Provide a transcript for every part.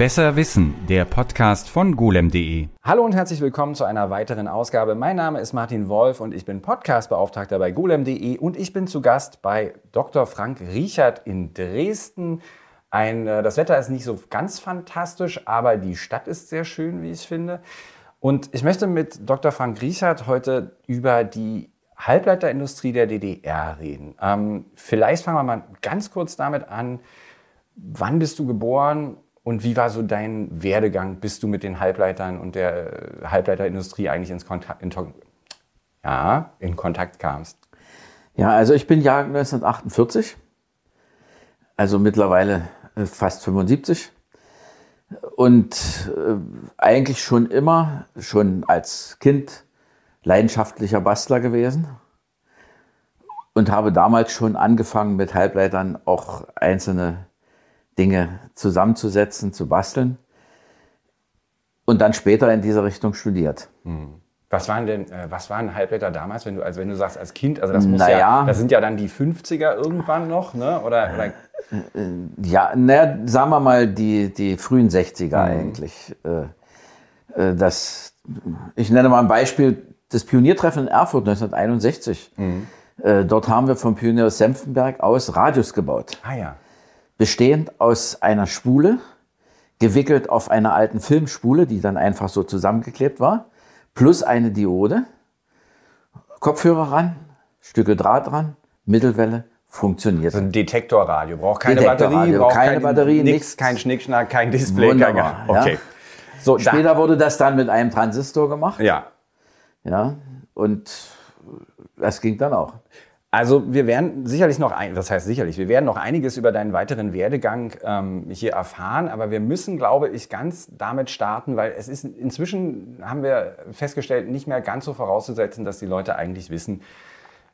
Besser Wissen, der Podcast von golem.de. Hallo und herzlich willkommen zu einer weiteren Ausgabe. Mein Name ist Martin Wolf und ich bin Podcastbeauftragter bei golem.de und ich bin zu Gast bei Dr. Frank Riechert in Dresden. Ein, äh, das Wetter ist nicht so ganz fantastisch, aber die Stadt ist sehr schön, wie ich finde. Und ich möchte mit Dr. Frank Riechert heute über die Halbleiterindustrie der DDR reden. Ähm, vielleicht fangen wir mal ganz kurz damit an. Wann bist du geboren und wie war so dein Werdegang, bis du mit den Halbleitern und der äh, Halbleiterindustrie eigentlich ins Kontakt, in, ja, in Kontakt kamst? Ja, also ich bin Jahrgang 1948, also mittlerweile äh, fast 75 und äh, eigentlich schon immer, schon als Kind leidenschaftlicher Bastler gewesen. Und habe damals schon angefangen mit Halbleitern auch einzelne Dinge zusammenzusetzen, zu basteln und dann später in dieser Richtung studiert. Hm. Was waren denn, äh, was waren Halbleiter damals, wenn du, also wenn du sagst als Kind, also das muss naja, ja, das sind ja dann die 50er irgendwann noch, ne? Oder, oder? Äh, ja, naja, sagen wir mal die, die frühen 60er mhm. eigentlich. Äh, das, ich nenne mal ein Beispiel, das Pioniertreffen in Erfurt 1961. Mhm. Dort haben wir vom Pionier Senftenberg aus Radios gebaut. Ah ja bestehend aus einer Spule, gewickelt auf einer alten Filmspule, die dann einfach so zusammengeklebt war, plus eine Diode, Kopfhörer ran, Stücke Draht dran, Mittelwelle, funktioniert. So ein Detektorradio, braucht keine Batterie, braucht keine kein, Batterie, nichts, kein Schnickschnack, kein Display. Wunderbar, kein, okay. Ja. So, Später wurde das dann mit einem Transistor gemacht. Ja. Ja, und das ging dann auch. Also wir werden sicherlich noch, ein, das heißt sicherlich, wir werden noch einiges über deinen weiteren Werdegang ähm, hier erfahren, aber wir müssen, glaube ich, ganz damit starten, weil es ist inzwischen, haben wir festgestellt, nicht mehr ganz so vorauszusetzen, dass die Leute eigentlich wissen,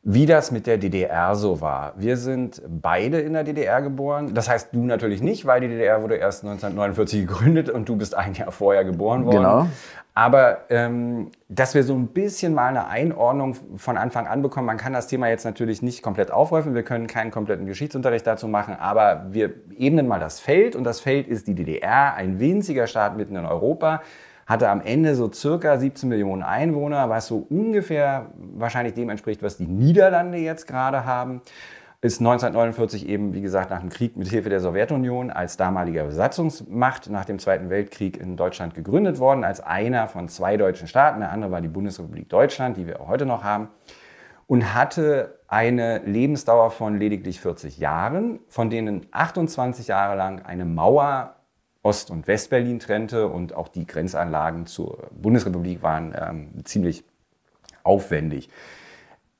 wie das mit der DDR so war. Wir sind beide in der DDR geboren. Das heißt, du natürlich nicht, weil die DDR wurde erst 1949 gegründet und du bist ein Jahr vorher geboren worden. Genau. Aber ähm, dass wir so ein bisschen mal eine Einordnung von Anfang an bekommen, man kann das Thema jetzt natürlich nicht komplett aufrufen, wir können keinen kompletten Geschichtsunterricht dazu machen, aber wir ebnen mal das Feld und das Feld ist die DDR, ein winziger Staat mitten in Europa hatte am Ende so circa 17 Millionen Einwohner, was so ungefähr wahrscheinlich dem entspricht, was die Niederlande jetzt gerade haben. Ist 1949 eben, wie gesagt, nach dem Krieg mit Hilfe der Sowjetunion als damaliger Besatzungsmacht nach dem Zweiten Weltkrieg in Deutschland gegründet worden, als einer von zwei deutschen Staaten. Der andere war die Bundesrepublik Deutschland, die wir auch heute noch haben. Und hatte eine Lebensdauer von lediglich 40 Jahren, von denen 28 Jahre lang eine Mauer Ost- und Westberlin trennte und auch die Grenzanlagen zur Bundesrepublik waren ähm, ziemlich aufwendig.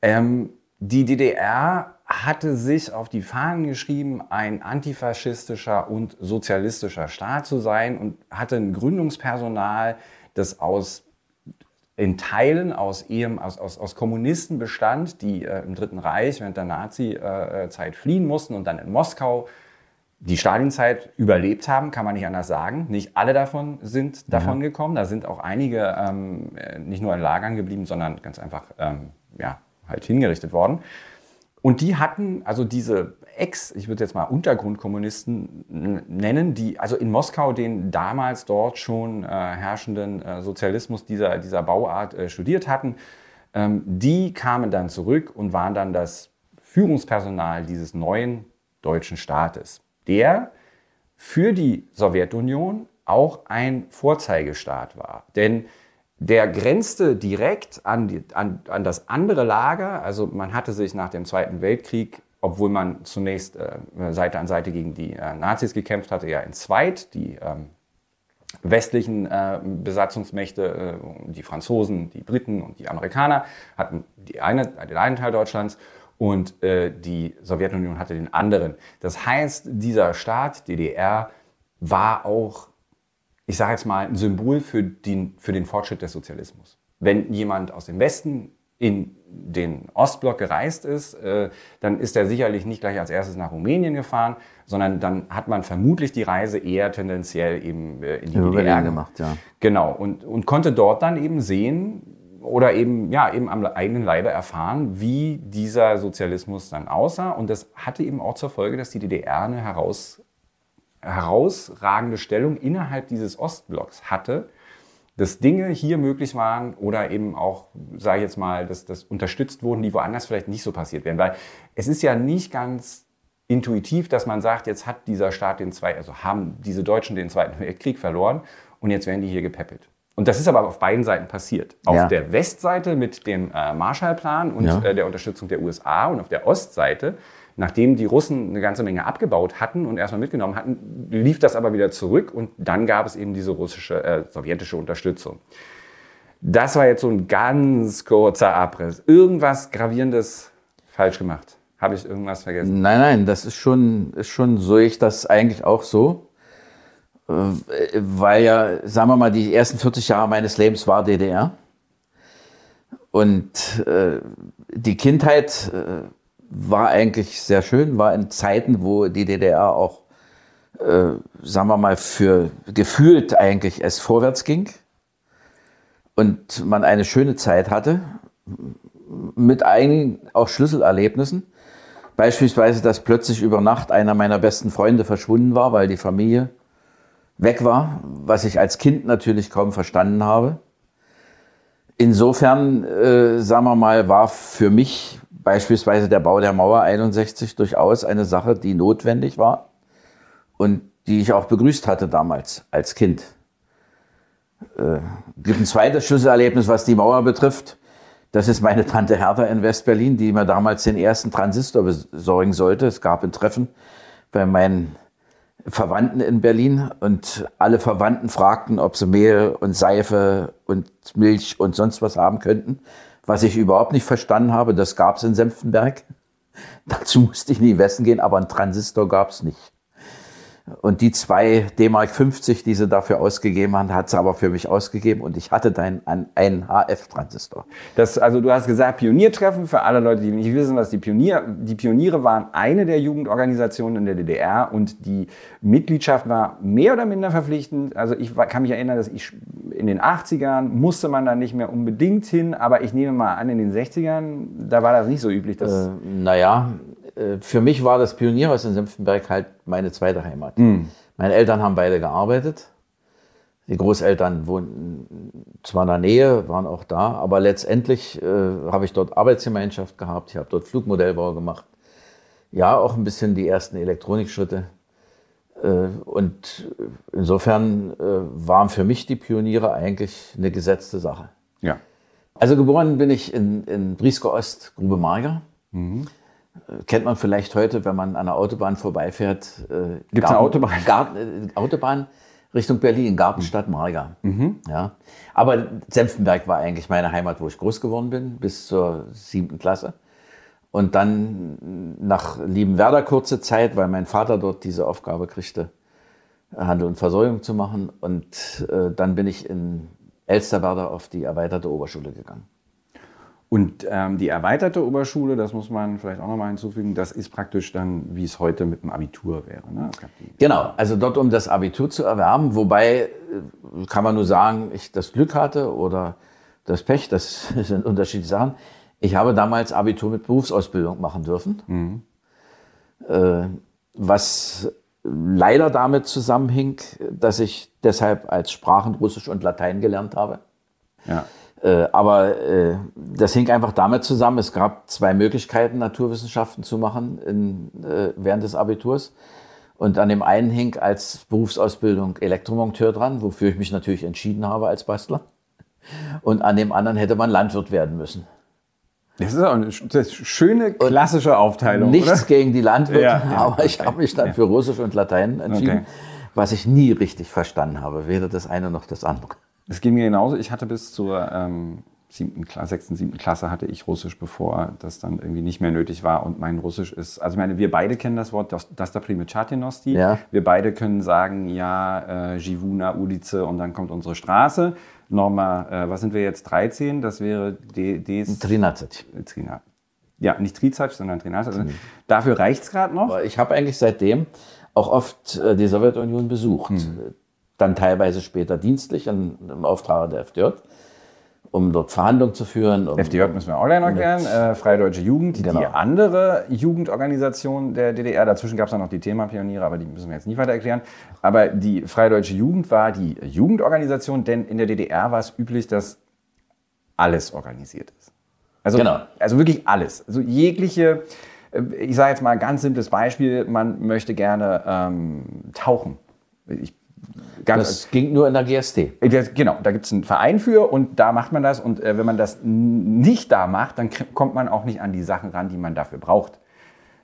Ähm, die DDR hatte sich auf die Fahnen geschrieben, ein antifaschistischer und sozialistischer Staat zu sein und hatte ein Gründungspersonal, das aus in Teilen aus, aus, aus, aus Kommunisten bestand, die äh, im Dritten Reich während der Nazi-Zeit äh, fliehen mussten und dann in Moskau die Stalinzeit überlebt haben, kann man nicht anders sagen. Nicht alle davon sind davon ja. gekommen. Da sind auch einige ähm, nicht nur in Lagern geblieben, sondern ganz einfach ähm, ja, halt hingerichtet worden. Und die hatten also diese Ex, ich würde jetzt mal Untergrundkommunisten nennen, die also in Moskau den damals dort schon äh, herrschenden äh, Sozialismus dieser, dieser Bauart äh, studiert hatten. Ähm, die kamen dann zurück und waren dann das Führungspersonal dieses neuen deutschen Staates der für die Sowjetunion auch ein Vorzeigestaat war. Denn der grenzte direkt an, die, an, an das andere Lager. Also man hatte sich nach dem Zweiten Weltkrieg, obwohl man zunächst äh, Seite an Seite gegen die äh, Nazis gekämpft hatte, ja in Zweit. Die ähm, westlichen äh, Besatzungsmächte, äh, die Franzosen, die Briten und die Amerikaner, hatten die eine, den einen Teil Deutschlands und äh, die Sowjetunion hatte den anderen. Das heißt, dieser Staat DDR war auch, ich sage jetzt mal, ein Symbol für den, für den Fortschritt des Sozialismus. Wenn jemand aus dem Westen in den Ostblock gereist ist, äh, dann ist er sicherlich nicht gleich als erstes nach Rumänien gefahren, sondern dann hat man vermutlich die Reise eher tendenziell eben äh, in die Über DDR gemacht. Ja. Genau, und, und konnte dort dann eben sehen, oder eben, ja, eben am eigenen Leibe erfahren, wie dieser Sozialismus dann aussah. Und das hatte eben auch zur Folge, dass die DDR eine heraus, herausragende Stellung innerhalb dieses Ostblocks hatte, dass Dinge hier möglich waren oder eben auch, sage ich jetzt mal, dass das unterstützt wurden, die woanders vielleicht nicht so passiert wären. Weil es ist ja nicht ganz intuitiv, dass man sagt, jetzt hat dieser Staat den Zweiten, also haben diese Deutschen den Zweiten Weltkrieg verloren und jetzt werden die hier gepäppelt. Und das ist aber auf beiden Seiten passiert. Auf Ja. der Westseite mit dem äh, Marshallplan und Ja. äh, der Unterstützung der USA und auf der Ostseite, nachdem die Russen eine ganze Menge abgebaut hatten und erstmal mitgenommen hatten, lief das aber wieder zurück und dann gab es eben diese russische, äh, sowjetische Unterstützung. Das war jetzt so ein ganz kurzer Abriss. Irgendwas Gravierendes falsch gemacht. Habe ich irgendwas vergessen? Nein, nein, das ist schon, ist schon so ich das eigentlich auch so. Weil ja, sagen wir mal, die ersten 40 Jahre meines Lebens war DDR. Und äh, die Kindheit äh, war eigentlich sehr schön, war in Zeiten, wo die DDR auch, äh, sagen wir mal, für gefühlt eigentlich es vorwärts ging. Und man eine schöne Zeit hatte, mit einigen auch Schlüsselerlebnissen. Beispielsweise, dass plötzlich über Nacht einer meiner besten Freunde verschwunden war, weil die Familie weg war, was ich als Kind natürlich kaum verstanden habe. Insofern, äh, sagen wir mal, war für mich beispielsweise der Bau der Mauer 61 durchaus eine Sache, die notwendig war und die ich auch begrüßt hatte damals als Kind. Äh, gibt ein zweites Schlüsselerlebnis, was die Mauer betrifft. Das ist meine Tante Hertha in Westberlin, die mir damals den ersten Transistor besorgen sollte. Es gab ein Treffen bei meinen Verwandten in Berlin und alle Verwandten fragten, ob sie Mehl und Seife und Milch und sonst was haben könnten, was ich überhaupt nicht verstanden habe. Das gab es in Senftenberg. Dazu musste ich in den Westen gehen, aber einen Transistor gab es nicht. Und die zwei D-Mark 50, die sie dafür ausgegeben haben, hat sie aber für mich ausgegeben und ich hatte dann einen, HF-Transistor. Das, also du hast gesagt, Pioniertreffen für alle Leute, die nicht wissen, was die Pionier, die Pioniere waren, eine der Jugendorganisationen in der DDR und die Mitgliedschaft war mehr oder minder verpflichtend. Also ich kann mich erinnern, dass ich in den 80ern musste man da nicht mehr unbedingt hin, aber ich nehme mal an, in den 60ern, da war das nicht so üblich. Dass, Äh, naja, für mich war das Pionierhaus in Senftenberg halt meine zweite Heimat. Meine Eltern haben beide gearbeitet. Die Großeltern wohnten zwar in der Nähe, waren auch da, aber letztendlich äh, habe ich dort Arbeitsgemeinschaft gehabt. Ich habe dort Flugmodellbau gemacht. Ja, auch ein bisschen die ersten Elektronikschritte. Äh, und insofern äh, waren für mich die Pioniere eigentlich eine gesetzte Sache. ja. Also geboren bin ich in, in Briesker Ost, Grube Marger. Mhm. Kennt man vielleicht heute, wenn man an der Autobahn vorbeifährt. Äh, Gibt's eine Garten- Autobahn? Garten, äh, Autobahn Richtung Berlin, Gartenstadt Marger. Mhm. Ja. Aber Senftenberg war eigentlich meine Heimat, wo ich groß geworden bin, bis zur siebten Klasse. Und dann nach Liebenwerder kurze Zeit, weil mein Vater dort diese Aufgabe kriegte, Handel und Versorgung zu machen. Und äh, dann bin ich in Elsterwerder auf die erweiterte Oberschule gegangen. Und ähm, die erweiterte Oberschule, das muss man vielleicht auch nochmal hinzufügen, das ist praktisch dann, wie es heute mit dem Abitur wäre. Ne? Genau, also dort um das Abitur zu erwerben, wobei äh, kann man nur sagen, ich das Glück hatte oder das Pech, das sind unterschiedliche Sachen. Ich habe damals Abitur mit Berufsausbildung machen dürfen, äh, was leider damit zusammenhing, dass ich deshalb als Sprachen Russisch und Latein gelernt habe. ja. Äh, aber äh, das hing einfach damit zusammen, es gab zwei Möglichkeiten, Naturwissenschaften zu machen in, äh, während des Abiturs. Und an dem einen hing als Berufsausbildung Elektromonteur dran, wofür ich mich natürlich entschieden habe als Bastler. Und an dem anderen hätte man Landwirt werden müssen. Das ist auch eine ist schöne klassische Aufteilung, Nichts oder? gegen die Landwirte, Ja, ja, aber ich okay. habe mich dann Ja. für Russisch und Latein entschieden, Okay. was ich nie richtig verstanden habe, weder das eine noch das andere. Es ging mir genauso. Ich hatte bis zur ähm, siebten Klasse, sechsten, siebten Klasse hatte ich Russisch, bevor das dann irgendwie nicht mehr nötig war. Und mein Russisch ist, also ich meine, wir beide kennen das Wort das da Primechatienosti. Ja. Wir beide können sagen, ja, äh, Jivuna, Ulice und dann kommt unsere Straße. Nochmal, äh, was sind wir jetzt, 13? Das wäre D, Ds. Ja, nicht Trizac, sondern Trinazet. Also dafür reicht es gerade noch. Aber ich habe eigentlich seitdem auch oft äh, die Sowjetunion besucht. Dann teilweise später dienstlich an, im Auftrag der FDJ. um dort Verhandlungen zu führen. Um, FDJ müssen wir auch gleich noch erklären. Äh, Freie Deutsche Jugend, Genau. die andere Jugendorganisation der DDR. Dazwischen gab es dann noch die Thema-Pioniere, aber die müssen wir jetzt nicht weiter erklären. Aber die Freie Deutsche Jugend war die Jugendorganisation, denn in der DDR war es üblich, dass alles organisiert ist. Also, Genau. also wirklich alles. Also jegliche, äh, ich sage jetzt mal ein ganz simples Beispiel, man möchte gerne ähm, tauchen. Ich, ganz, das ging nur in der GSD. äh, das- Genau, da gibt es einen Verein für und da macht man das. Und äh, wenn man das nicht da macht, dann kommt man auch nicht an die Sachen ran, die man dafür braucht.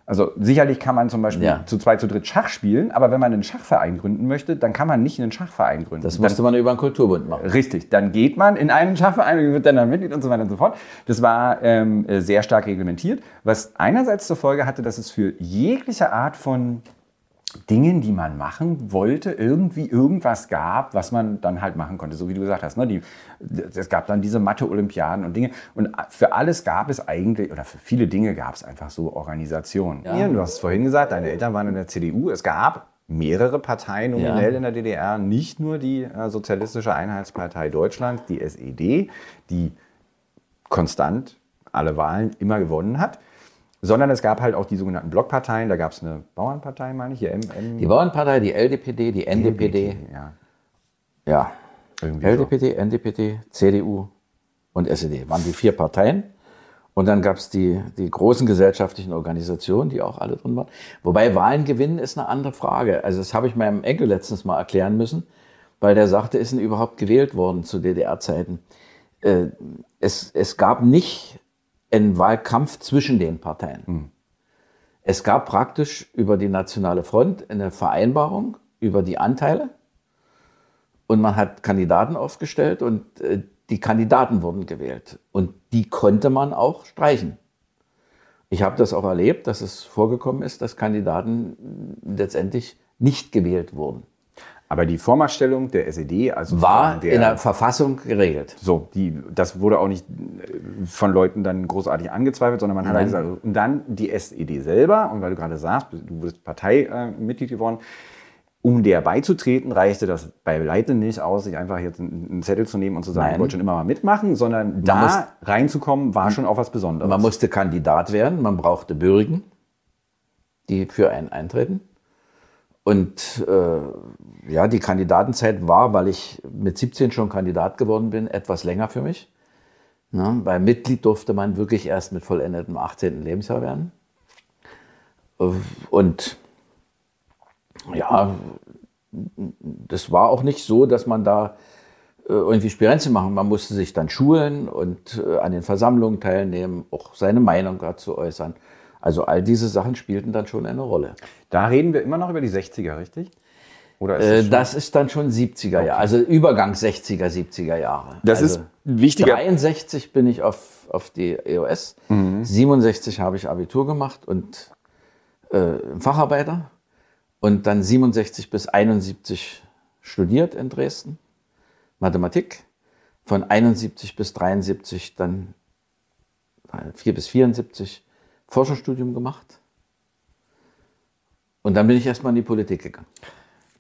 Also sicherlich kann man zum Beispiel Ja. zu zweit, zu dritt Schach spielen, aber wenn man einen Schachverein gründen möchte, dann kann man nicht einen Schachverein gründen. Das dann, musste man über einen Kulturbund machen. Richtig, dann geht man in einen Schachverein und wird dann da Mitglied und so weiter und so fort. Das war ähm, äh, sehr stark reglementiert, was einerseits zur Folge hatte, dass es für jegliche Art von Dingen, die man machen wollte, irgendwie irgendwas gab, was man dann halt machen konnte. So wie du gesagt hast, ne? die, es gab dann diese Mathe-Olympiaden und Dinge. Und für alles gab es eigentlich, oder für viele Dinge gab es einfach so Organisationen. Ja. Du hast es vorhin gesagt, deine Eltern waren in der CDU. Es gab mehrere Parteien nominell Ja. in der DDR, nicht nur die äh, Sozialistische Einheitspartei Deutschlands, die SED, die konstant alle Wahlen immer gewonnen hat, sondern es gab halt auch die sogenannten Blockparteien. Da gab es eine Bauernpartei, meine ich, hier M, M Die Bauernpartei, die LDPD, die NDPD, Ja, ja, irgendwie so. LDPD, NDPD, CDU und SED waren die vier Parteien. Und dann gab es die, die großen gesellschaftlichen Organisationen, die auch alle drin waren. Wobei Wahlen gewinnen ist eine andere Frage. Also das habe ich meinem Enkel letztens mal erklären müssen, weil der sagte, ist denn überhaupt gewählt worden zu DDR-Zeiten? Äh, es, es gab nicht einen Wahlkampf zwischen den Parteien. Es gab praktisch über die Nationale Front eine Vereinbarung über die Anteile und man hat Kandidaten aufgestellt und äh, die Kandidaten wurden gewählt. Und die konnte man auch streichen. Ich habe das auch erlebt, dass es vorgekommen ist, dass Kandidaten letztendlich nicht gewählt wurden. Aber die Vormachtstellung der SED, also War der, in der Verfassung geregelt. so, die, das wurde auch nicht äh, von Leuten dann großartig angezweifelt, sondern man hat halt gesagt, und dann die SED selber, und weil du gerade sagst, du bist Parteimitglied geworden, um der beizutreten, reichte das beileibe nicht aus, sich einfach jetzt einen Zettel zu nehmen und zu sagen, Nein. ich wollte schon immer mal mitmachen, sondern da muss- reinzukommen, war schon auch was Besonderes. Man musste Kandidat werden, man brauchte Bürgen, die für einen eintreten. Und äh, ja, die Kandidatenzeit war, weil ich mit 17 schon Kandidat geworden bin, etwas länger für mich. Ne? Bei Mitglied durfte man wirklich erst mit vollendetem 18. Lebensjahr werden. Und ja, das war auch nicht so, dass man da äh, irgendwie Spirenzchen machen. Man musste sich dann schulen und äh, an den Versammlungen teilnehmen, auch seine Meinung dazu äußern. Also all diese Sachen spielten dann schon eine Rolle. Da reden wir immer noch über die 60er, richtig? Oder ist Äh, schon- das ist dann schon 70er Jahre, also Übergang 60er, 70er Jahre. Das also ist wichtiger- 63 bin ich auf, auf die EOS, Mhm. 67 habe ich Abitur gemacht und äh, Facharbeiter und dann 67 bis 71 studiert in Dresden, Mathematik. Von 71 bis 73 dann äh, 4 bis 74 Forschungsstudium gemacht. Und dann bin ich erstmal in die Politik gegangen.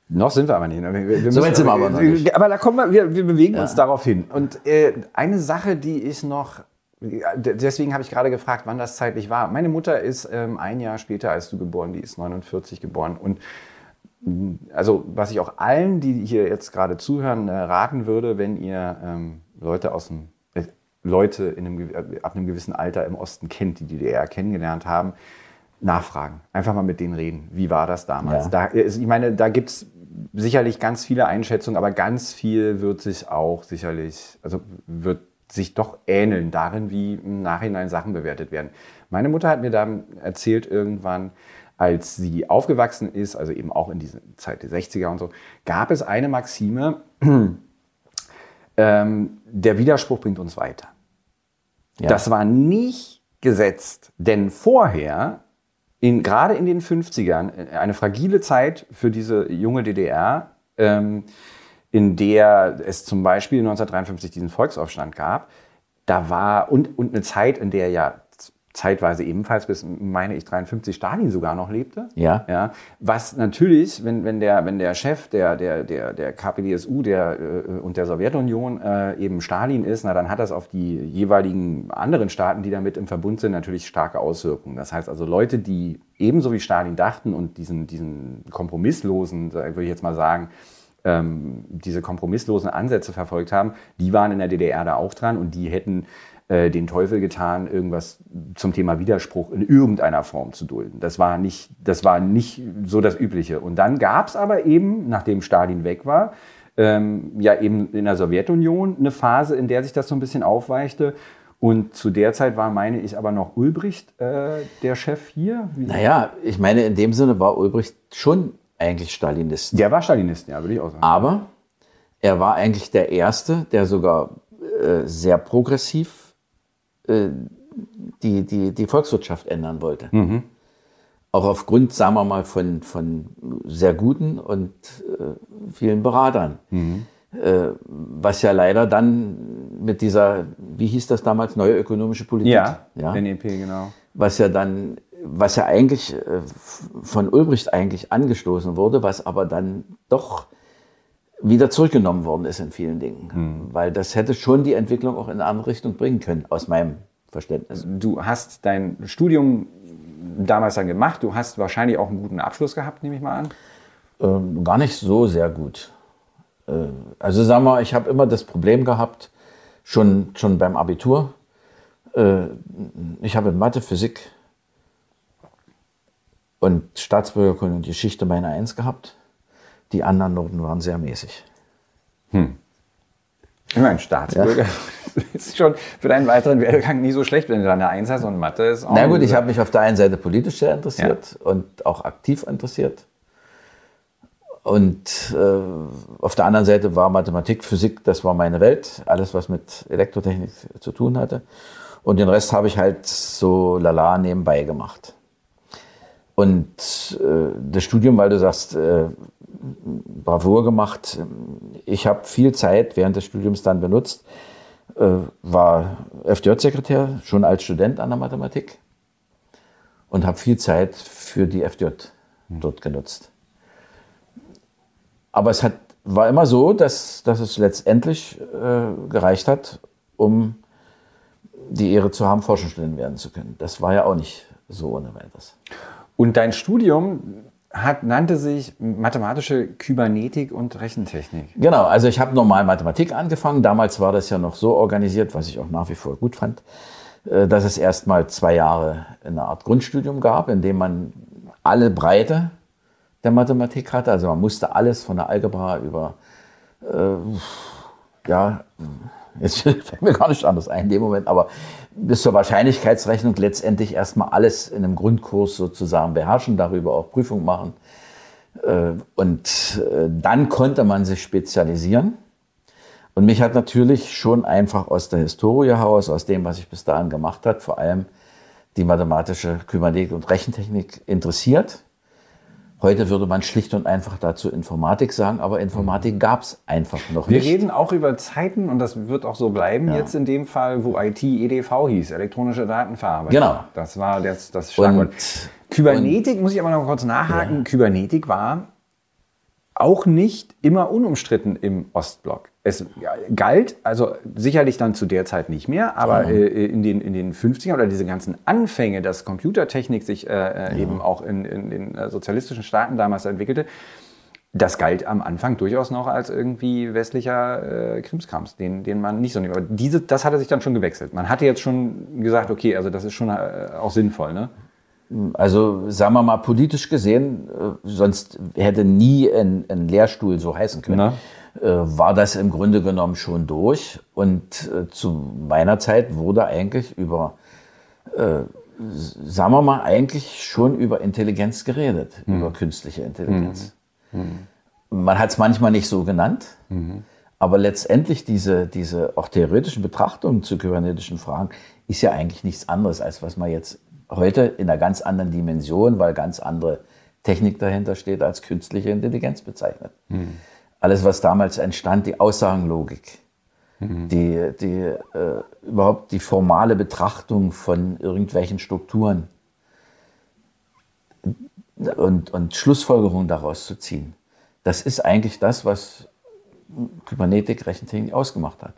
Noch sind wir aber nicht. Wir, wir So müssen- weit sind wir aber noch nicht. Aber da kommen wir, wir, wir bewegen uns darauf hin. Und äh, eine Sache, die ich noch, ja, d- deswegen habe ich gerade gefragt, wann das zeitlich war. Meine Mutter ist ähm, ein Jahr später als du geboren, die ist 49 geboren. Und mh, also was ich auch allen, die hier jetzt gerade zuhören, äh, raten würde, wenn ihr ähm, Leute aus dem äh, Leute in einem, gew- ab einem gewissen Alter im Osten kennt, die die DDR kennengelernt haben, nachfragen. Einfach mal mit denen reden. Wie war das damals? Ja. Da, ich meine, da gibt es sicherlich ganz viele Einschätzungen, aber ganz viel wird sich auch sicherlich, also wird sich doch ähneln darin, wie im Nachhinein Sachen bewertet werden. Meine Mutter hat mir dann erzählt irgendwann, als sie aufgewachsen ist, also eben auch in dieser Zeit der 60er und so, gab es eine Maxime, ähm, der Widerspruch bringt uns weiter. Ja. Das war nicht gesetzt, denn vorher, in, gerade in den 50ern, eine fragile Zeit für diese junge DDR, ähm, in der es zum Beispiel 1953 diesen Volksaufstand gab, da war, und, und eine Zeit, in der ja zeitweise ebenfalls bis, meine ich, 53 Stalin sogar noch lebte. Ja. ja was natürlich, wenn, wenn, der, wenn der Chef der, der, der, der KPDSU der, äh, und der Sowjetunion äh, eben Stalin ist, na, dann hat das auf die jeweiligen anderen Staaten, die damit im Verbund sind, natürlich starke Auswirkungen. Das heißt also Leute, die ebenso wie Stalin dachten und diesen, diesen kompromisslosen, würde ich jetzt mal sagen, ähm, diese kompromisslosen Ansätze verfolgt haben, die waren in der DDR da auch dran und die hätten äh, den Teufel getan, irgendwas zum Thema Widerspruch in irgendeiner Form zu dulden. Das war nicht, das war nicht so das Übliche. Und dann gab es aber eben, nachdem Stalin weg war, ähm, ja eben in der Sowjetunion eine Phase, in der sich das so ein bisschen aufweichte. Und zu der Zeit war, meine ich, aber noch Ulbricht äh, der Chef hier. Wie naja, ich meine, in dem Sinne war Ulbricht schon eigentlich Stalinist. Der war Stalinist, ja, würde ich auch sagen. Aber er war eigentlich der Erste, der sogar äh, sehr progressiv äh, die, die, die Volkswirtschaft ändern wollte. Mhm. Auch aufgrund, sagen wir mal, von, von sehr guten und äh, vielen Beratern. Mhm. Äh, was ja leider dann mit dieser, wie hieß das damals, neue ökonomische Politik? Ja, ja NEP, genau. Was ja dann, was ja eigentlich äh, von Ulbricht eigentlich angestoßen wurde, was aber dann doch wieder zurückgenommen worden ist in vielen Dingen. Mhm. Weil das hätte schon die Entwicklung auch in eine andere Richtung bringen können, aus meinem Verständnis. Du hast dein Studium damals dann gemacht, du hast wahrscheinlich auch einen guten Abschluss gehabt, nehme ich mal an. Ähm, gar nicht so sehr gut. Äh, also sagen wir, ich habe immer das Problem gehabt, schon, schon beim Abitur, äh, ich habe in Mathe, Physik und Staatsbürgerkunde und Geschichte meine Eins gehabt die anderen Noten waren sehr mäßig. Hm. Ich meine, Staatsbürger ja. ist schon für deinen weiteren Werdegang nie so schlecht, wenn du dann eine Eins hast und Mathe ist auch. Na gut, ich habe mich auf der einen Seite politisch sehr interessiert ja. und auch aktiv interessiert. Und äh, auf der anderen Seite war Mathematik, Physik, das war meine Welt. Alles, was mit Elektrotechnik zu tun hatte. Und den Rest habe ich halt so lala nebenbei gemacht. Und äh, das Studium, weil du sagst, äh, Bravour gemacht. Ich habe viel Zeit während des Studiums dann benutzt, äh, war FDJ-Sekretär, schon als Student an der Mathematik und habe viel Zeit für die FDJ dort genutzt. Aber es hat, war immer so, dass, dass es letztendlich äh, gereicht hat, um die Ehre zu haben, Forschungsstudent werden zu können. Das war ja auch nicht so ohne weiteres. Und dein Studium hat, nannte sich mathematische Kybernetik und Rechentechnik. Genau, also ich habe normal Mathematik angefangen. Damals war das ja noch so organisiert, was ich auch nach wie vor gut fand, äh, dass es erstmal zwei Jahre eine Art Grundstudium gab, in dem man alle Breite der Mathematik hatte. Also man musste alles von der Algebra über, äh, ja, jetzt fällt mir gar nicht anders ein in dem Moment, aber bis zur Wahrscheinlichkeitsrechnung letztendlich erstmal alles in einem Grundkurs sozusagen beherrschen, darüber auch Prüfung machen. Äh, und äh, dann konnte man sich spezialisieren. Und mich hat natürlich schon einfach aus der Historie heraus, aus dem, was ich bis dahin gemacht habe, vor allem die mathematische Kybernetik und Rechentechnik interessiert. Heute würde man schlicht und einfach dazu Informatik sagen, aber Informatik gab es einfach noch Wir nicht. Wir reden auch über Zeiten, und das wird auch so bleiben, ja. jetzt in dem Fall, wo IT EDV hieß, elektronische Datenverarbeitung. Genau. Das war das, das Schlagwort. Und, Kybernetik, und, muss ich aber noch kurz nachhaken, ja. Kybernetik war auch nicht immer unumstritten im Ostblock. Es galt, also sicherlich dann zu der Zeit nicht mehr, aber äh, in, den, in den 50ern oder diese ganzen Anfänge, dass Computertechnik sich äh, äh, ja. eben auch in, in den äh, sozialistischen Staaten damals entwickelte, das galt am Anfang durchaus noch als irgendwie westlicher äh, Krimskrams, den, den man nicht so nimmt. Aber diese, das hatte sich dann schon gewechselt. Man hatte jetzt schon gesagt, okay, also das ist schon äh, auch sinnvoll, ne? Also sagen wir mal politisch gesehen, äh, sonst hätte nie ein, ein Lehrstuhl so heißen können. Äh, war das im Grunde genommen schon durch. Und äh, zu meiner Zeit wurde eigentlich über, äh, sagen wir mal, eigentlich schon über Intelligenz geredet, mhm. über künstliche Intelligenz. Mhm. Mhm. Man hat es manchmal nicht so genannt. Mhm. Aber letztendlich diese, diese auch theoretischen Betrachtungen zu kybernetischen Fragen ist ja eigentlich nichts anderes, als was man jetzt heute in einer ganz anderen Dimension, weil ganz andere Technik dahinter steht, als künstliche Intelligenz bezeichnet. Mhm. Alles, was damals entstand, die Aussagenlogik, die, die äh, überhaupt die formale Betrachtung von irgendwelchen Strukturen und, und Schlussfolgerungen daraus zu ziehen. Das ist eigentlich das, was Kybernetik, Rechentechnik ausgemacht hat.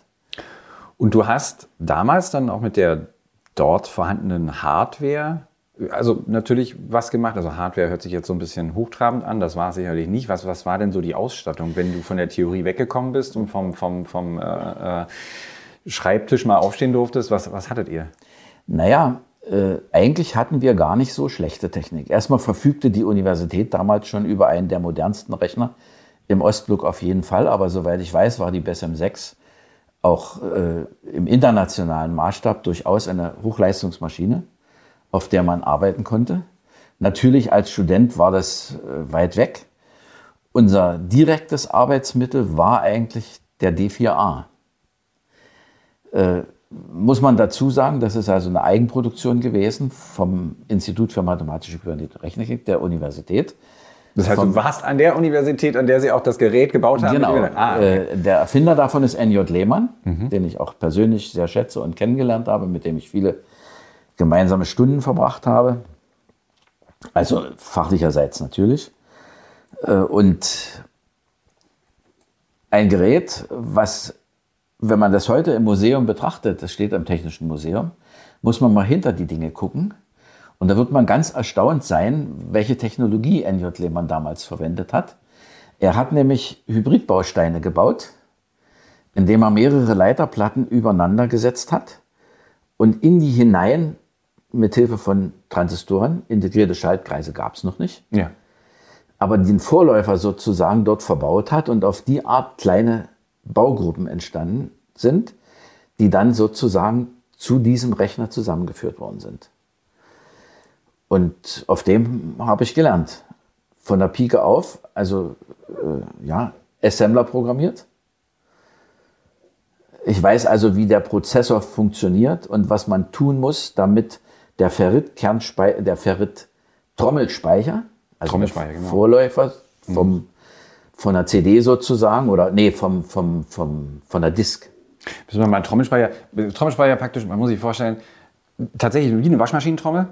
Und du hast damals dann auch mit der dort vorhandenen Hardware, also natürlich was gemacht. Also Hardware hört sich jetzt so ein bisschen hochtrabend an, das war es sicherlich nicht. Was, was war denn so die Ausstattung, wenn du von der Theorie weggekommen bist und vom, vom, vom äh, äh, Schreibtisch mal aufstehen durftest? Was, was hattet ihr? Naja, äh, eigentlich hatten wir gar nicht so schlechte Technik. Erstmal verfügte die Universität damals schon über einen der modernsten Rechner, im Ostblock auf jeden Fall, aber soweit ich weiß, war die BESM 6 auch äh, im internationalen Maßstab durchaus eine Hochleistungsmaschine, auf der man arbeiten konnte. Natürlich als Student war das äh, weit weg. Unser direktes Arbeitsmittel war eigentlich der D4A. Äh, muss man dazu sagen, das ist also eine Eigenproduktion gewesen vom Institut für Mathematische Kybernetik und Rechnetechnik der Universität. Das heißt, du warst an der Universität, an der sie auch das Gerät gebaut haben? Genau. Ah, okay. Äh, der Erfinder davon ist N.J. Lehmann, mhm. den ich auch persönlich sehr schätze und kennengelernt habe, mit dem ich viele gemeinsame Stunden verbracht habe. Also fachlicherseits natürlich. Äh, und ein Gerät, was, wenn man das heute im Museum betrachtet, das steht am Technischen Museum, muss man mal hinter die Dinge gucken und da wird man ganz erstaunt sein, welche Technologie N.J. Lehmann damals verwendet hat. Er hat nämlich Hybridbausteine gebaut, indem er mehrere Leiterplatten übereinander gesetzt hat und in die hinein mit Hilfe von Transistoren, integrierte Schaltkreise gab es noch nicht, ja. aber den Vorläufer sozusagen dort verbaut hat und auf die Art kleine Baugruppen entstanden sind, die dann sozusagen zu diesem Rechner zusammengeführt worden sind. Und auf dem habe ich gelernt. Von der Pike auf, also äh, ja, Assembler programmiert. Ich weiß also, wie der Prozessor funktioniert und was man tun muss, damit der Ferrit, Kernspeicher, der Ferrit Trommelspeicher, also Trommelspeicher, genau. Vorläufer vom, mhm. von der CD sozusagen oder nee, vom, vom, vom, von der Disk. Müssen wir mal Trommelspeicher, Trommelspeicher praktisch, man muss sich vorstellen, tatsächlich wie eine Waschmaschinentrommel,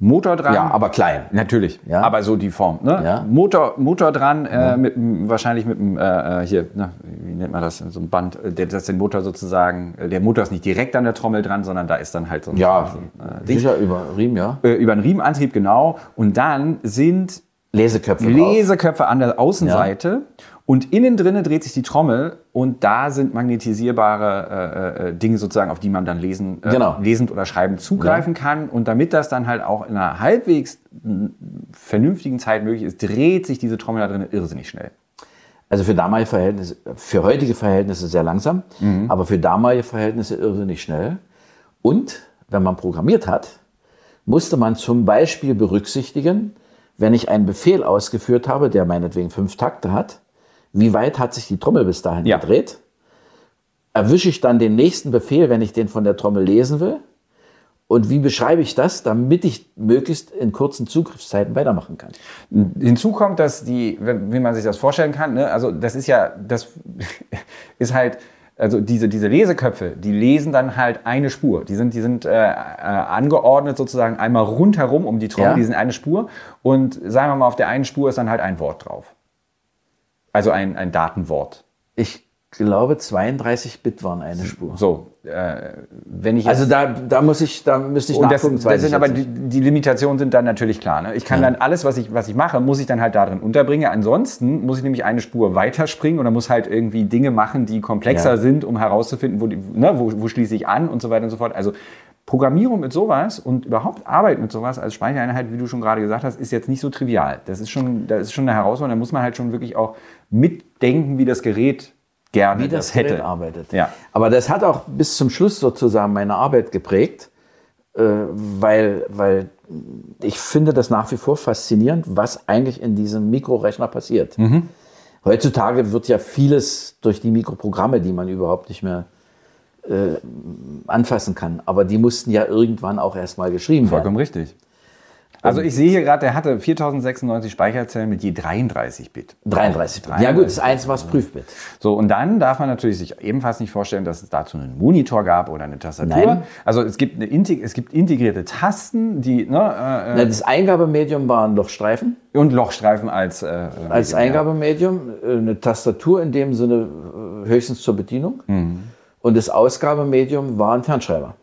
Motor dran. Ja, aber klein. Natürlich. Ja. Aber so die Form. Ne? Ja. Motor, Motor dran, äh, mit, wahrscheinlich mit einem, äh, äh, hier, na, wie nennt man das, so ein Band, äh, der, das den Motor sozusagen, äh, der Motor ist nicht direkt an der Trommel dran, sondern da ist dann halt so ein, ja, so ein äh, sicher über Riemen, ja. Über einen Riemenantrieb, genau. Und dann sind Leseköpfe, Leseköpfe an der Außenseite. Ja. Und innen drinne dreht sich die Trommel und da sind magnetisierbare äh, äh, Dinge sozusagen, auf die man dann lesen, äh, genau. lesend oder schreibend zugreifen ja. kann. Und damit das dann halt auch in einer halbwegs vernünftigen Zeit möglich ist, dreht sich diese Trommel da drin irrsinnig schnell. Also für damalige Verhältnisse, für heutige Verhältnisse sehr langsam, mhm. aber für damalige Verhältnisse irrsinnig schnell. Und wenn man programmiert hat, musste man zum Beispiel berücksichtigen, wenn ich einen Befehl ausgeführt habe, der meinetwegen fünf Takte hat, wie weit hat sich die Trommel bis dahin ja. gedreht? Erwische ich dann den nächsten Befehl, wenn ich den von der Trommel lesen will? Und wie beschreibe ich das, damit ich möglichst in kurzen Zugriffszeiten weitermachen kann? Hinzu kommt, dass die, wie man sich das vorstellen kann, ne, also das ist ja, das ist halt, also diese, diese Leseköpfe, die lesen dann halt eine Spur. Die sind, die sind äh, äh, angeordnet sozusagen einmal rundherum um die Trommel, ja. die sind eine Spur. Und sagen wir mal, auf der einen Spur ist dann halt ein Wort drauf. Also ein, ein Datenwort. Ich glaube, 32 Bit waren eine Spur. So, äh, wenn ich also da, da muss ich, da müsste ich nachgucken. Das, das sind aber die, die, Limitationen sind dann natürlich klar. Ne? Ich kann ja. dann alles, was ich, was ich mache, muss ich dann halt darin unterbringen. Ansonsten muss ich nämlich eine Spur weiterspringen oder muss halt irgendwie Dinge machen, die komplexer ja. sind, um herauszufinden, wo, die, ne, wo, wo schließe ich an und so weiter und so fort. Also Programmierung mit sowas und überhaupt Arbeit mit sowas als Speichereinheit, wie du schon gerade gesagt hast, ist jetzt nicht so trivial. Das ist schon, das ist schon eine Herausforderung. Da muss man halt schon wirklich auch mitdenken, wie das Gerät gerne wie das, das hätte. Gerät arbeitet. Ja. Aber das hat auch bis zum Schluss sozusagen meine Arbeit geprägt, äh, weil, weil ich finde das nach wie vor faszinierend, was eigentlich in diesem Mikrorechner passiert. Mhm. Heutzutage wird ja vieles durch die Mikroprogramme, die man überhaupt nicht mehr äh, anfassen kann. Aber die mussten ja irgendwann auch erstmal geschrieben Vollkommen werden. Vollkommen richtig. Also ich sehe hier gerade, der hatte 4096 Speicherzellen mit je 33 Bit. 33 Bit. Ja gut, das eins war das Prüfbit. So, und dann darf man natürlich sich ebenfalls nicht vorstellen, dass es dazu einen Monitor gab oder eine Tastatur. Nein. Also es gibt, eine, es gibt integrierte Tasten, die, ne, äh, Das Eingabemedium waren Lochstreifen. und Lochstreifen als, äh, Als Medium, ja. Eingabemedium äh, eine Tastatur in dem Sinne äh, höchstens zur Bedienung. Und das Ausgabemedium war ein Fernschreiber.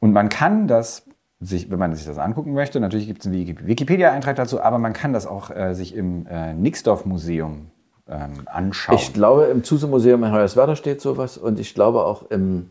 Und man kann das sich, wenn man sich das angucken möchte, natürlich gibt es einen Wiki- Wikipedia-Eintrag dazu, aber man kann das auch äh, sich im äh, Nixdorf-Museum ähm, anschauen. Ich glaube, im Zuse-Museum in Hoyerswerda steht sowas und ich glaube auch im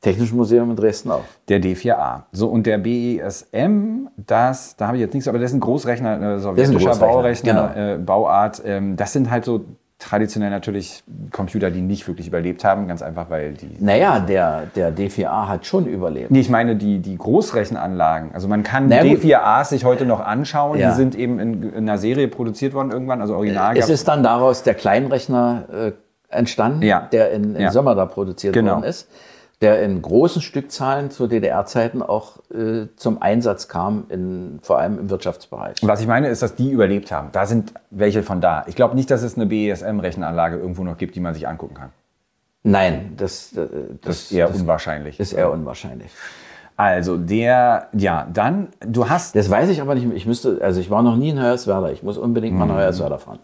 Technischen Museum in Dresden auch. Der D4A. So, und der BESM, das, da habe ich jetzt nichts, aber das ist ein Großrechner, äh, sowjetischer Großrechner, Baurechner, genau. äh, Bauart. Ähm, das sind halt so traditionell natürlich Computer, die nicht wirklich überlebt haben, ganz einfach, weil die. Naja, der, der D4A hat schon überlebt. Nee, ich meine die, die Großrechenanlagen. Also man kann Na gut. D4As sich heute noch anschauen. Ja. Die sind eben in, in einer Serie produziert worden irgendwann. Also original Es gab's- ist dann daraus der Kleinrechner äh, entstanden, Ja. der in, in Ja. Sommer da produziert Genau. worden ist, der in großen Stückzahlen zu DDR-Zeiten auch äh, zum Einsatz kam, in, vor allem im Wirtschaftsbereich. Was ich meine, ist, dass die überlebt haben. Da sind welche von da. Ich glaube nicht, dass es eine BESM-Rechenanlage irgendwo noch gibt, die man sich angucken kann. Nein, das, äh, Das ist eher unwahrscheinlich. ist eher unwahrscheinlich. Also der, ja, dann, du hast, Das weiß ich aber nicht. Ich müsste, also ich war noch nie in Hoyerswerda. Ich muss unbedingt mal nach Mhm. Hoyerswerda fahren.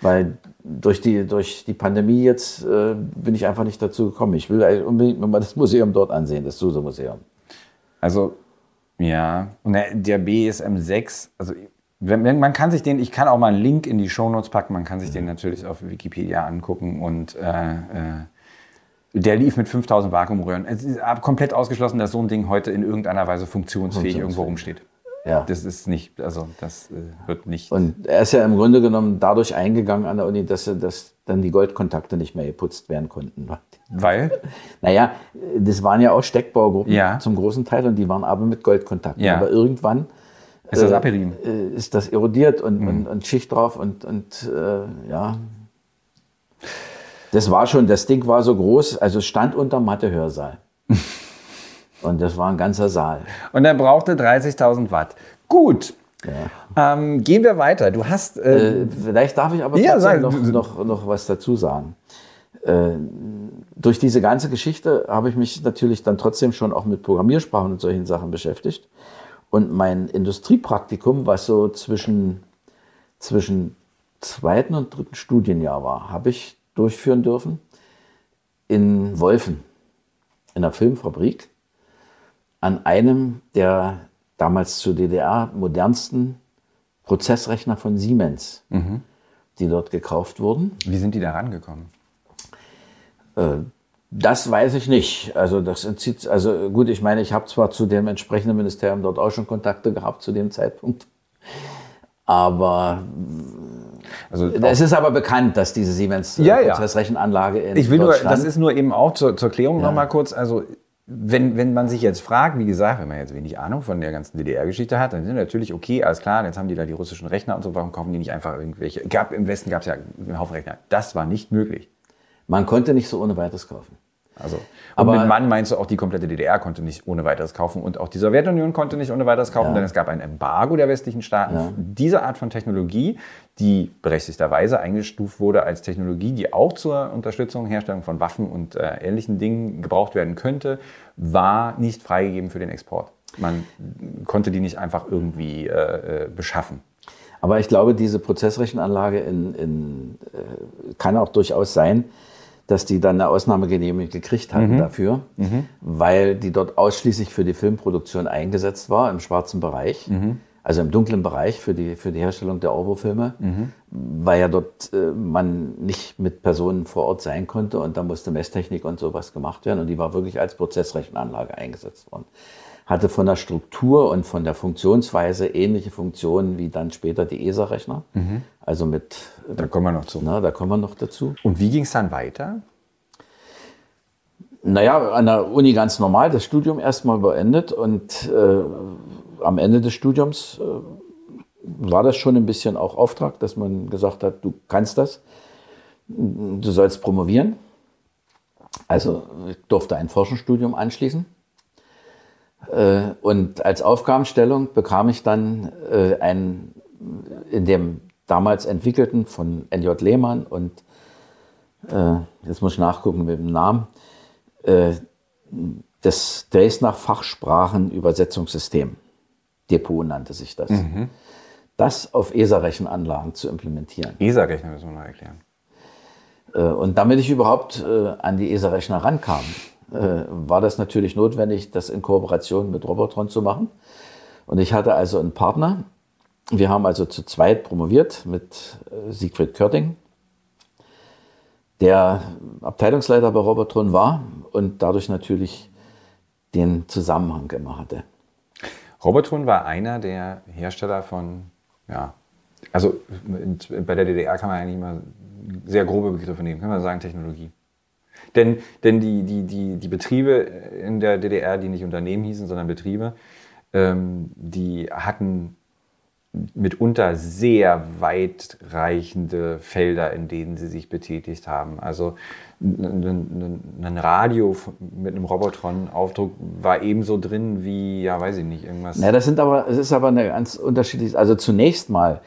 Weil durch die, durch die Pandemie jetzt äh, bin ich einfach nicht dazu gekommen. Ich will unbedingt mal das Museum dort ansehen, das SUSE-Museum. also, ja, und der, der BESM 6, also wenn, wenn, man kann sich den, ich kann auch mal einen Link in die Shownotes packen, man kann sich den natürlich auf Wikipedia angucken und äh, äh, der lief mit 5000 Vakuumröhren. Es ist komplett ausgeschlossen, dass so ein Ding heute in irgendeiner Weise funktionsfähig irgendwo rumsteht. Ja. Das ist nicht, also das äh, wird nicht. Und er ist ja im Grunde genommen dadurch eingegangen an der Uni, dass, er- dass dann die Goldkontakte nicht mehr geputzt werden konnten. weil? Naja, das waren ja auch Steckbaugruppen Ja. zum großen Teil und die waren aber mit Goldkontakten. Ja. Aber irgendwann Ist das abgerieben? äh, ist das erodiert und, Mhm. und, und Schicht drauf und, und äh, ja. Das war schon, das Ding war so groß, also stand unter Mathehörsaal. und das war ein ganzer Saal. Und er brauchte 30.000 Watt. Gut. Ähm, gehen wir weiter. Du hast. Äh, Äh, vielleicht darf ich aber Ja, sag- noch, noch, noch was dazu sagen. Äh, durch diese ganze Geschichte habe ich mich natürlich dann trotzdem schon auch mit Programmiersprachen und solchen Sachen beschäftigt. Und mein Industriepraktikum, was so zwischen, zwischen zweiten und dritten Studienjahr war, habe ich durchführen dürfen in Wolfen, in einer Filmfabrik, an einem der damals zur DDR modernsten Prozessrechner von Siemens, die dort gekauft wurden. wie sind die da rangekommen? Das weiß ich nicht. Also das entzieht, also gut, ich meine, ich habe zwar zu dem entsprechenden Ministerium dort auch schon Kontakte gehabt zu dem Zeitpunkt, aber Also es ist aber bekannt, dass diese Siemens äh, Ja, ja. Prozessrechenanlage in Ich will nur, Deutschland das ist nur eben auch zur, zur Klärung noch mal kurz. Also, wenn, wenn man sich jetzt fragt, wie gesagt, wenn man jetzt wenig Ahnung von der ganzen DDR-Geschichte hat, dann sind natürlich okay, alles klar, jetzt haben die da die russischen Rechner und so, warum kaufen die nicht einfach irgendwelche? Gab, Im Westen gab es ja einen Haufen Rechner. Das war nicht möglich. man konnte nicht so ohne weiteres kaufen. Also, und Aber- mit Mann meinst du auch die komplette DDR konnte nicht ohne weiteres kaufen und auch die Sowjetunion konnte nicht ohne weiteres kaufen, denn es gab ein Embargo der westlichen Staaten. Diese Art von Technologie, die berechtigterweise eingestuft wurde als Technologie, die auch zur Unterstützung, Herstellung von Waffen und äh, ähnlichen Dingen gebraucht werden könnte, war nicht freigegeben für den Export. Man konnte die nicht einfach irgendwie äh, äh, beschaffen. Aber ich glaube, diese Prozessrechenanlage in, in, äh, kann auch durchaus sein, dass die dann eine Ausnahmegenehmigung gekriegt hatten dafür, weil die dort ausschließlich für die Filmproduktion eingesetzt war, im schwarzen Bereich, also im dunklen Bereich für die, für die Herstellung der Orwo-Filme, weil ja dort äh, man nicht mit Personen vor Ort sein konnte und da musste Messtechnik und sowas gemacht werden und die war wirklich als Prozessrechenanlage eingesetzt worden. Hatte von der Struktur und von der Funktionsweise ähnliche Funktionen wie dann später die ESA-Rechner. Also mit, Da kommen wir noch zu. na, da kommen wir noch dazu. Und wie ging es dann weiter? Naja, an der Uni ganz normal, das Studium erstmal beendet und äh, am Ende des Studiums äh, war das schon ein bisschen auch Auftrag, dass man gesagt hat, du kannst das, du sollst promovieren. Also ich durfte ein Forschungsstudium anschließen. Äh, und als Aufgabenstellung bekam ich dann äh, ein, in dem damals entwickelten von N.J. Lehmann und äh, jetzt muss ich nachgucken mit dem Namen, äh, das Dresdner Fachsprachenübersetzungssystem. Depot nannte sich das. Mhm. Das auf ESA-Rechenanlagen zu implementieren. ESA-Rechner müssen wir noch erklären. Äh, und damit ich überhaupt äh, an die ESA-Rechner rankam, äh, war das natürlich notwendig, das in Kooperation mit Robotron zu machen. Und ich hatte also einen Partner. Wir haben also zu zweit promoviert mit Siegfried Körting, der Abteilungsleiter bei Robotron war und dadurch natürlich den Zusammenhang immer hatte. Robotron war einer der Hersteller von, ja, also bei der DDR kann man eigentlich immer sehr grobe Begriffe nehmen, kann man sagen Technologie. Denn, denn die, die, die, die Betriebe in der DDR, die nicht Unternehmen hießen, sondern Betriebe, ähm, die hatten mitunter sehr weitreichende Felder, in denen sie sich betätigt haben. Also ein Radio mit einem Robotron-Aufdruck war ebenso drin wie, ja, weiß ich nicht, irgendwas. Ja, das sind aber, es ist aber eine ganz unterschiedliche, also zunächst mal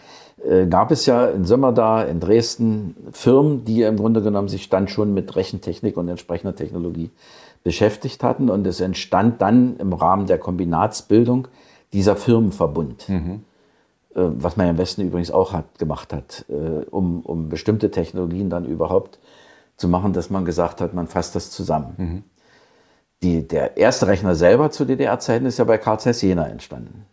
äh, gab es ja in Sömmerda, in Dresden Firmen, die im Grunde genommen sich dann schon mit Rechentechnik und entsprechender Technologie beschäftigt hatten. Und es entstand dann im Rahmen der Kombinatsbildung dieser Firmenverbund. Mhm. Äh, was man im Westen übrigens auch hat, gemacht hat, äh, um, um bestimmte Technologien dann überhaupt zu machen, dass man gesagt hat, man fasst das zusammen. Mhm. Die, der erste Rechner selber zu DDR-Zeiten ist ja bei Karl Zeiss Jena entstanden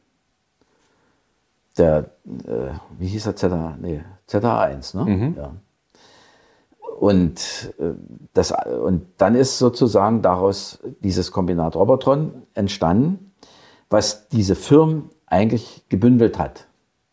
der, äh, wie hieß er, ZH, nee, ZH1, ne? Mhm. Ja. Und, äh, das, und dann ist sozusagen daraus dieses Kombinat Robotron entstanden, was diese Firmen eigentlich gebündelt hat.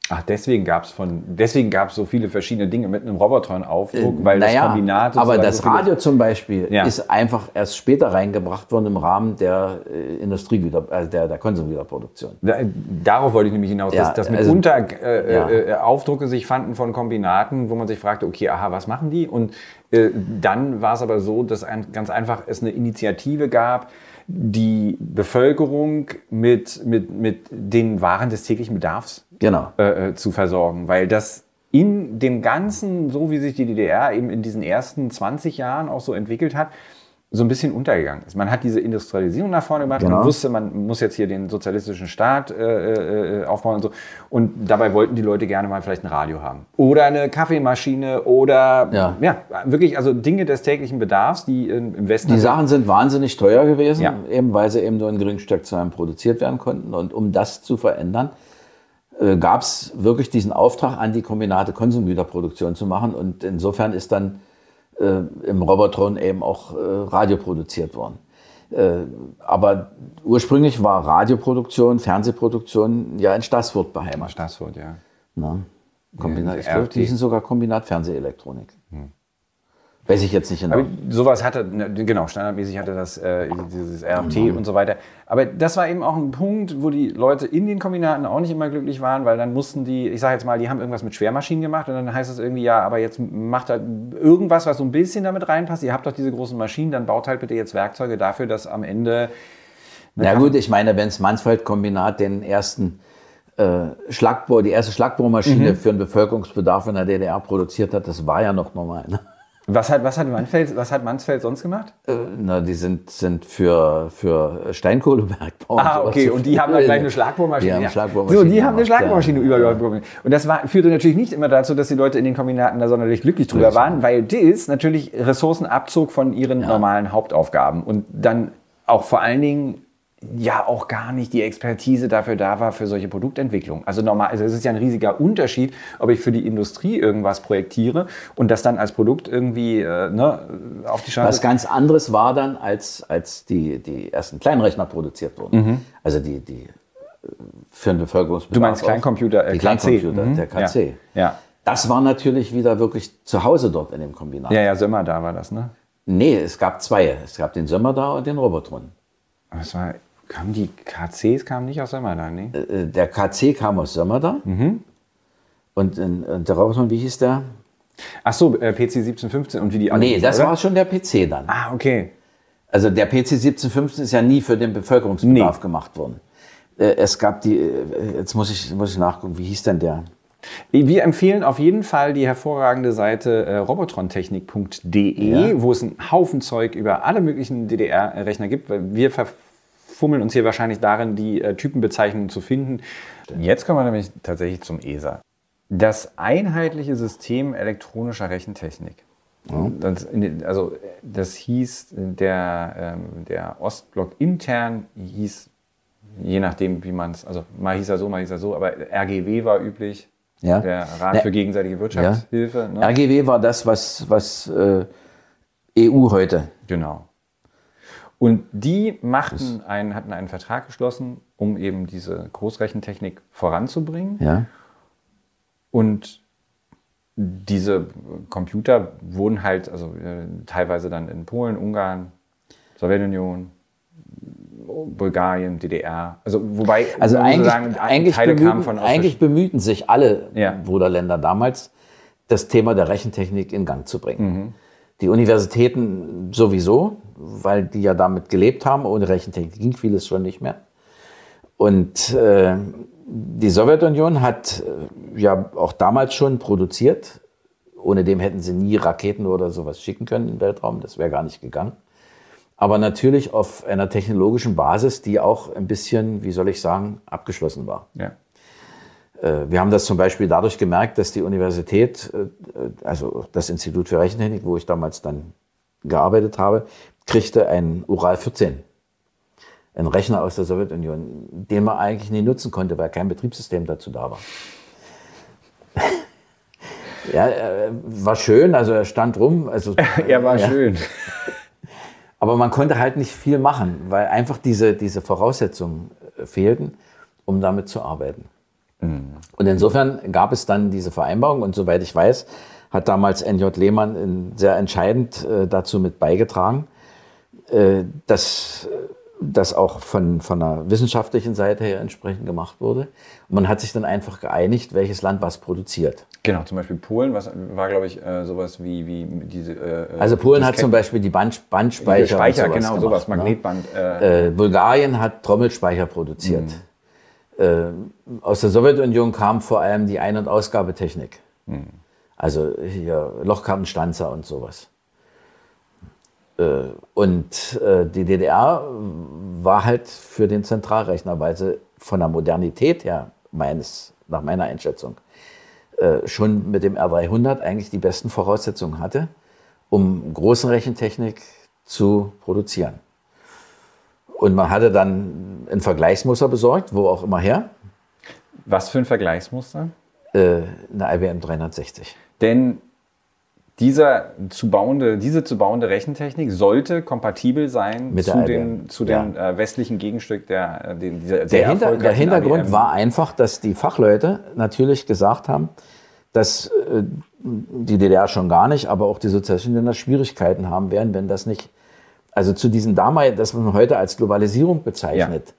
Ach, deswegen gab es von, deswegen gab es so viele verschiedene Dinge mit einem Robotron-Aufdruck, äh, weil naja, das Kombinat. Aber das so Radio zum Beispiel ja. ist einfach erst später reingebracht worden im Rahmen der äh, Industriegüter, also der, der Konsumgüterproduktion. Da, darauf wollte ich nämlich hinaus, ja, dass, dass mitunter also, äh, ja. Äh, Aufdrucke sich fanden von Kombinaten, wo man sich fragte, okay, aha, was machen die? Und äh, dann war es aber so, dass ein, ganz einfach es eine Initiative gab, die Bevölkerung mit, mit, mit den Waren des täglichen Bedarfs genau. äh, äh zu versorgen. Weil das in dem Ganzen, so wie sich die DDR eben in diesen ersten 20 Jahren auch so entwickelt hat, so ein bisschen untergegangen ist. Man hat diese Industrialisierung nach vorne gemacht, genau. man wusste, man muss jetzt hier den sozialistischen Staat äh, äh, aufbauen und so. Und dabei wollten die Leute gerne mal vielleicht ein Radio haben. Oder eine Kaffeemaschine oder ja, ja wirklich, also Dinge des täglichen Bedarfs, die im Westen. Die Sachen sind wahnsinnig teuer gewesen, ja. eben weil sie eben nur in geringen Stückzahlen produziert werden konnten. Und um das zu verändern, äh, gab es wirklich diesen Auftrag an die Kombinate Konsumgüterproduktion zu machen. Und insofern ist dann äh, im Robotron eben auch äh, Radio produziert worden. Äh, aber ursprünglich war Radioproduktion, Fernsehproduktion ja in Stassfurt beheimatet. Stassfurt, ja. Na, Kombinat, ich glaube, die sind sogar Kombinat Fernsehelektronik. Weiß ich jetzt nicht genau. Aber sowas hatte, ne, genau, standardmäßig hatte das äh, dieses RT mhm. und so weiter. Aber das war eben auch ein Punkt, wo die Leute in den Kombinaten auch nicht immer glücklich waren, weil dann mussten die, ich sage jetzt mal, die haben irgendwas mit Schwermaschinen gemacht und dann heißt es irgendwie, ja, aber jetzt macht halt irgendwas, was so ein bisschen damit reinpasst. Ihr habt doch diese großen Maschinen, dann baut halt bitte jetzt Werkzeuge dafür, dass am Ende. Na gut, ich meine, wenn das Mansfeld-Kombinat den ersten äh, Schlagbohr, die erste Schlagbohrmaschine mhm. für den Bevölkerungsbedarf in der DDR produziert hat, das war ja noch normal. Ne? Was hat, was hat, Mansfeld, was hat Mansfeld sonst gemacht? Äh, na, die sind, sind für, für Steinkohlebergbau. Ah, okay. Und die haben dann gleich eine Schlagbohrmaschine. Die haben ja. Schlagbohrmaschine. So, die haben eine Schlagbohrmaschine ja. übergebracht. Und das war, führte natürlich nicht immer dazu, dass die Leute in den Kombinaten da sonderlich glücklich drüber waren, weil das natürlich Ressourcen abzog von ihren ja. normalen Hauptaufgaben. Und dann auch vor allen Dingen ja auch gar nicht die Expertise dafür da war für solche Produktentwicklung. Also normal, also es ist ja ein riesiger Unterschied, ob ich für die Industrie irgendwas projektiere und das dann als Produkt irgendwie äh, ne, auf die Straße. Was ganz anderes war dann, als, als die, die ersten Kleinrechner produziert wurden. Mhm. Also die, die äh, für den Bevölkerungsbedarf. Du meinst Kleincomputer, äh, die Kleincomputer, mhm. der KC. Ja. ja. Das war natürlich wieder wirklich zu Hause dort in dem Kombinat. Ja, ja, Sömmer da war das, ne? Nee, es gab zwei. Es gab den Sömmer da und den Robotron. Das war Kamen die KCs kamen nicht aus Sömmerda, ne? Äh, äh, der KC kam aus Sömmerda. Mhm. Und, und der Robotron, wie hieß der? Ach so, äh, PC 1715 und wie die alle Nee, das oder? war schon der PC dann. Ah, okay. Also der PC 1715 ist ja nie für den Bevölkerungsbedarf Nee. gemacht worden. Äh, Es gab die, äh, jetzt muss ich, muss ich nachgucken, wie hieß denn der? Wir empfehlen auf jeden Fall die hervorragende Seite äh, robotrontechnik.de, Ja. wo es einen Haufen Zeug über alle möglichen DDR-Rechner gibt. Weil wir verfummeln uns hier wahrscheinlich darin, die äh, Typenbezeichnungen zu finden. Jetzt kommen wir nämlich tatsächlich zum ESA. Das einheitliche System elektronischer Rechentechnik. Das, in den- also das hieß, der, ähm, der Ostblock intern hieß, je nachdem wie man es, also mal hieß er so, mal hieß er so, aber RGW war üblich, Ja. der Rat Ja. für gegenseitige Wirtschaftshilfe. Ne? RGW war das, was, was äh, EU heute. Genau. Und die machten einen, hatten einen Vertrag geschlossen, um eben diese Großrechentechnik voranzubringen. Ja. Und diese Computer wurden halt, also äh, teilweise dann in Polen, Ungarn, Sowjetunion, Bulgarien, DDR. Also wobei Also eigentlich, sagen, eigentlich, Teile kamen bemühten, von eigentlich bemühten sich alle Ja. Bruderländer damals, das Thema der Rechentechnik in Gang zu bringen. Mhm. Die Universitäten sowieso, weil die ja damit gelebt haben. Ohne Rechentechnik ging vieles schon nicht mehr. Und äh, die Sowjetunion hat äh, ja auch damals schon produziert. Ohne dem hätten sie nie Raketen oder sowas schicken können im Weltraum. Das wäre gar nicht gegangen. Aber natürlich auf einer technologischen Basis, die auch ein bisschen, wie soll ich sagen, abgeschlossen war. ja. Äh, Wir haben das zum Beispiel dadurch gemerkt, dass die Universität, äh, also das Institut für Rechentechnik, wo ich damals dann gearbeitet habe, kriegte ein Ural 14. Ein Rechner aus der Sowjetunion, den man eigentlich nie nutzen konnte, weil kein Betriebssystem dazu da war. ja, äh, war schön, also er stand rum. Also, Er war ja. schön. Aber man konnte halt nicht viel machen, weil einfach diese, diese Voraussetzungen äh, fehlten, um damit zu arbeiten. Und insofern gab es dann diese Vereinbarung und soweit ich weiß, hat damals NJ Lehmann sehr entscheidend äh, dazu mit beigetragen, äh, dass äh, das auch von, von einer wissenschaftlichen Seite her entsprechend gemacht wurde. Und man hat sich dann einfach geeinigt, welches Land was produziert. Genau, zum Beispiel Polen, was war, glaube ich, äh, sowas wie, wie diese. Äh, Also Polen hat zum Beispiel die Band, Bandspeicher. Speicher, und sowas genau, gemacht, sowas, ne? Magnetband. Äh, Äh, Bulgarien hat Trommelspeicher produziert. Mhm. Äh, aus der Sowjetunion kam vor allem die Ein- und Ausgabetechnik. Mhm. Also hier Lochkartenstanzer und sowas. Äh, und äh, die DDR war halt für den Zentralrechner, weil sie von der Modernität her, meines, nach meiner Einschätzung, schon mit dem R300 eigentlich die besten Voraussetzungen hatte, um große Rechentechnik zu produzieren. Und man hatte dann ein Vergleichsmuster besorgt, wo auch immer her, was für ein Vergleichsmuster? äh, eine IBM 360. Denn dieser zu bauende, diese zu bauende Rechentechnik sollte kompatibel sein Mit zu der den, zu den äh, westlichen Gegenstück der, äh, den, dieser sehr Der, Hinter, der Hintergrund IBM. war einfach, dass die Fachleute natürlich gesagt haben, dass äh, die DDR schon gar nicht, aber auch die sozialistischen Länder Schwierigkeiten haben werden, wenn das nicht, also zu diesem damals, das man heute als Globalisierung bezeichnet,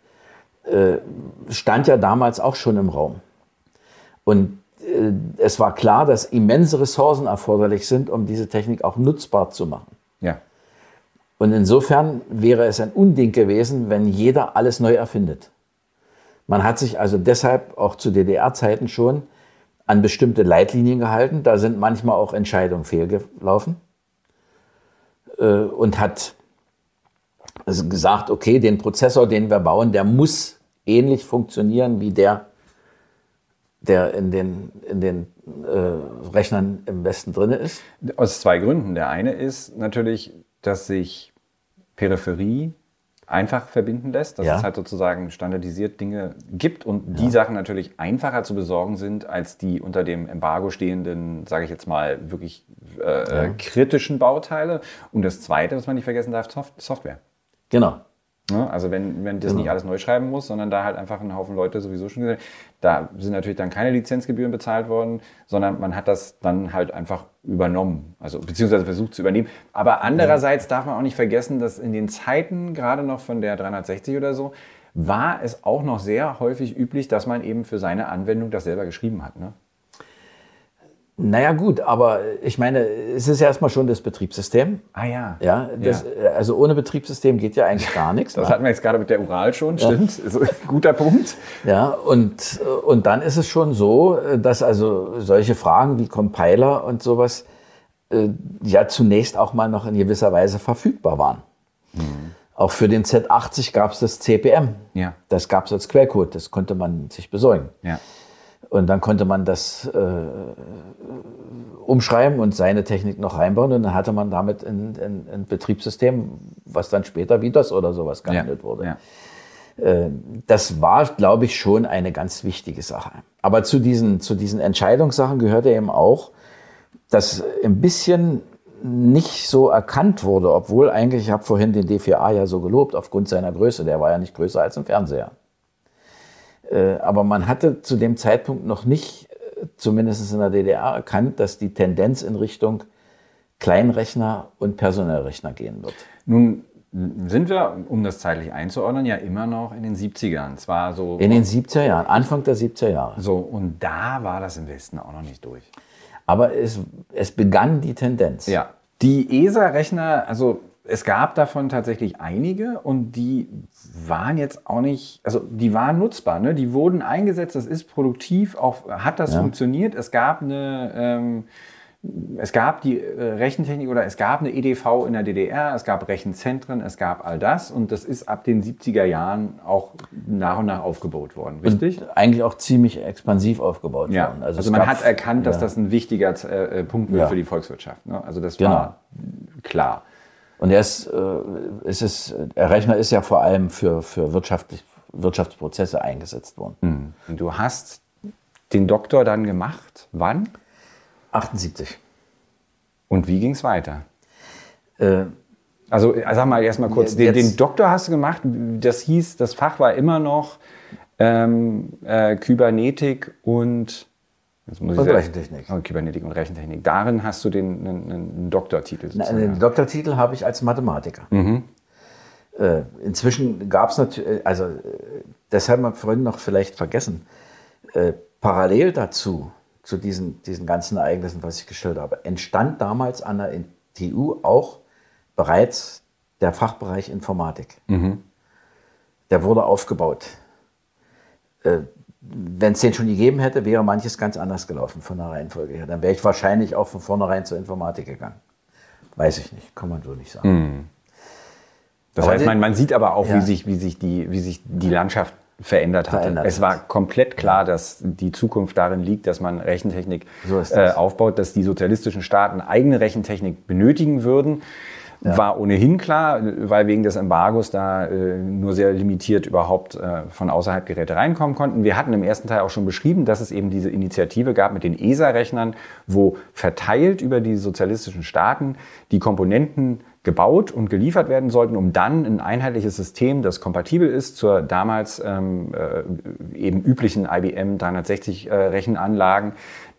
äh, stand ja damals auch schon im Raum. Und äh, es war klar, dass immense Ressourcen erforderlich sind, um diese Technik auch nutzbar zu machen. Ja. Und insofern wäre es ein Unding gewesen, wenn jeder alles neu erfindet. Man hat sich also deshalb auch zu DDR-Zeiten schon an bestimmte Leitlinien gehalten. Da sind manchmal auch Entscheidungen fehlgelaufen. Äh, Und hat gesagt, okay, den Prozessor, den wir bauen, der muss ähnlich funktionieren wie der, der in den, in den äh, Rechnern im Westen drin ist. Aus zwei Gründen. Der eine ist natürlich, dass sich Peripherie einfach verbinden lässt, dass Ja. es halt sozusagen standardisiert Dinge gibt und die Sachen natürlich einfacher zu besorgen sind als die unter dem Embargo stehenden, sage ich jetzt mal, wirklich äh, äh, kritischen Bauteile. Und das Zweite, was man nicht vergessen darf, Soft Software. Genau. Ne? Also wenn, wenn das nicht alles neu schreiben muss, sondern da halt einfach ein Haufen Leute sowieso schon gesagt, da sind natürlich dann keine Lizenzgebühren bezahlt worden, sondern man hat das dann halt einfach übernommen, also beziehungsweise versucht zu übernehmen. Aber andererseits darf man auch nicht vergessen, dass in den Zeiten, gerade noch von der 360 oder so, war es auch noch sehr häufig üblich, dass man eben für seine Anwendung das selber geschrieben hat. Ne? Naja gut, aber ich meine, es ist ja erstmal schon das Betriebssystem. Ah ja. Ja, das, also ohne Betriebssystem geht ja eigentlich gar nichts. Das ne? hatten wir jetzt gerade mit der Ural schon, stimmt. So, guter Punkt. Ja, und, und dann ist es schon so, dass also solche Fragen wie Compiler und sowas äh, ja zunächst auch mal noch in gewisser Weise verfügbar waren. Auch für den Z80 gab es das CPM. Ja. Das gab es als Quellcode, das konnte man sich besorgen. Ja. Und dann konnte man das äh, umschreiben und seine Technik noch reinbauen. Und dann hatte man damit ein, ein, ein Betriebssystem, was dann später wie das oder sowas gehandelt wurde. Ja. Äh, das war, glaube ich, schon eine ganz wichtige Sache. Aber zu diesen, zu diesen Entscheidungssachen gehörte eben auch, dass ein bisschen nicht so erkannt wurde, obwohl eigentlich, ich habe vorhin den D4A ja so gelobt, aufgrund seiner Größe, der war ja nicht größer als ein Fernseher. Äh, aber man hatte zu dem Zeitpunkt noch nicht, äh, zumindest in der DDR, erkannt, dass die Tendenz in Richtung Kleinrechner und Personellrechner gehen wird. Nun sind wir, um das zeitlich einzuordnen, ja immer noch in den 70ern. Zwar so. In den 70er Jahren, Anfang der 70er Jahre. so, und da war das im Westen auch noch nicht durch. Aber es, es begann die Tendenz. Ja. Die ESA-Rechner, also es gab davon tatsächlich einige und die waren jetzt auch nicht, also die waren nutzbar, ne? die wurden eingesetzt, das ist produktiv, auch hat das Ja. funktioniert. Es gab eine, ähm, es gab die äh, Rechentechnik oder es gab eine EDV in der DDR, es gab Rechenzentren, es gab all das und das ist ab den 70er Jahren auch nach und nach aufgebaut worden, richtig? Und eigentlich auch ziemlich expansiv aufgebaut Ja, worden. also, es man hat erkannt, dass ja. das ein wichtiger äh, äh, Punkt wird Ja. für die Volkswirtschaft. Ne? Also das Genau. war klar. Und er ist, äh, es ist, der Rechner ist ja vor allem für, für wirtschaftlich, Wirtschaftsprozesse eingesetzt worden. Und du hast den Doktor dann gemacht. Wann? 78. Und wie ging es weiter? Äh, Also äh, sag mal erstmal kurz, den, den Doktor hast du gemacht. Das hieß, das Fach war immer noch ähm, äh, Kybernetik und Und Rechentechnik. Oh, Kybernetik und Rechentechnik. Darin hast du den, einen, einen Doktortitel. Sozusagen. Den Doktortitel habe ich als Mathematiker. Äh, inzwischen gab es natürlich, also äh, das haben wir vorhin noch vielleicht vergessen, äh, parallel dazu, zu diesen, diesen ganzen Ereignissen, was ich gestellt habe, entstand damals an der TU auch bereits der Fachbereich Informatik. Der wurde aufgebaut. Äh, Wenn es den schon gegeben hätte, wäre manches ganz anders gelaufen von der Reihenfolge her. Dann wäre ich wahrscheinlich auch von vornherein zur Informatik gegangen. Weiß ich nicht, kann man so nicht sagen. Das Aber heißt, man, man sieht aber auch, Ja. wie, sich, wie, sich die, wie sich die Landschaft verändert hatte. Verändert es hat. war komplett klar, dass die Zukunft darin liegt, dass man Rechentechnik So äh, das. aufbaut, dass die sozialistischen Staaten eigene Rechentechnik benötigen würden. War ohnehin klar, weil wegen des Embargos da äh, nur sehr limitiert überhaupt äh, von außerhalb Geräte reinkommen konnten. Wir hatten im ersten Teil auch schon beschrieben, dass es eben diese Initiative gab mit den ESA-Rechnern, wo verteilt über die sozialistischen Staaten die Komponenten gebaut und geliefert werden sollten, um dann ein einheitliches System, das kompatibel ist zur damals ähm, äh, eben üblichen IBM 360 äh, Rechenanlagen,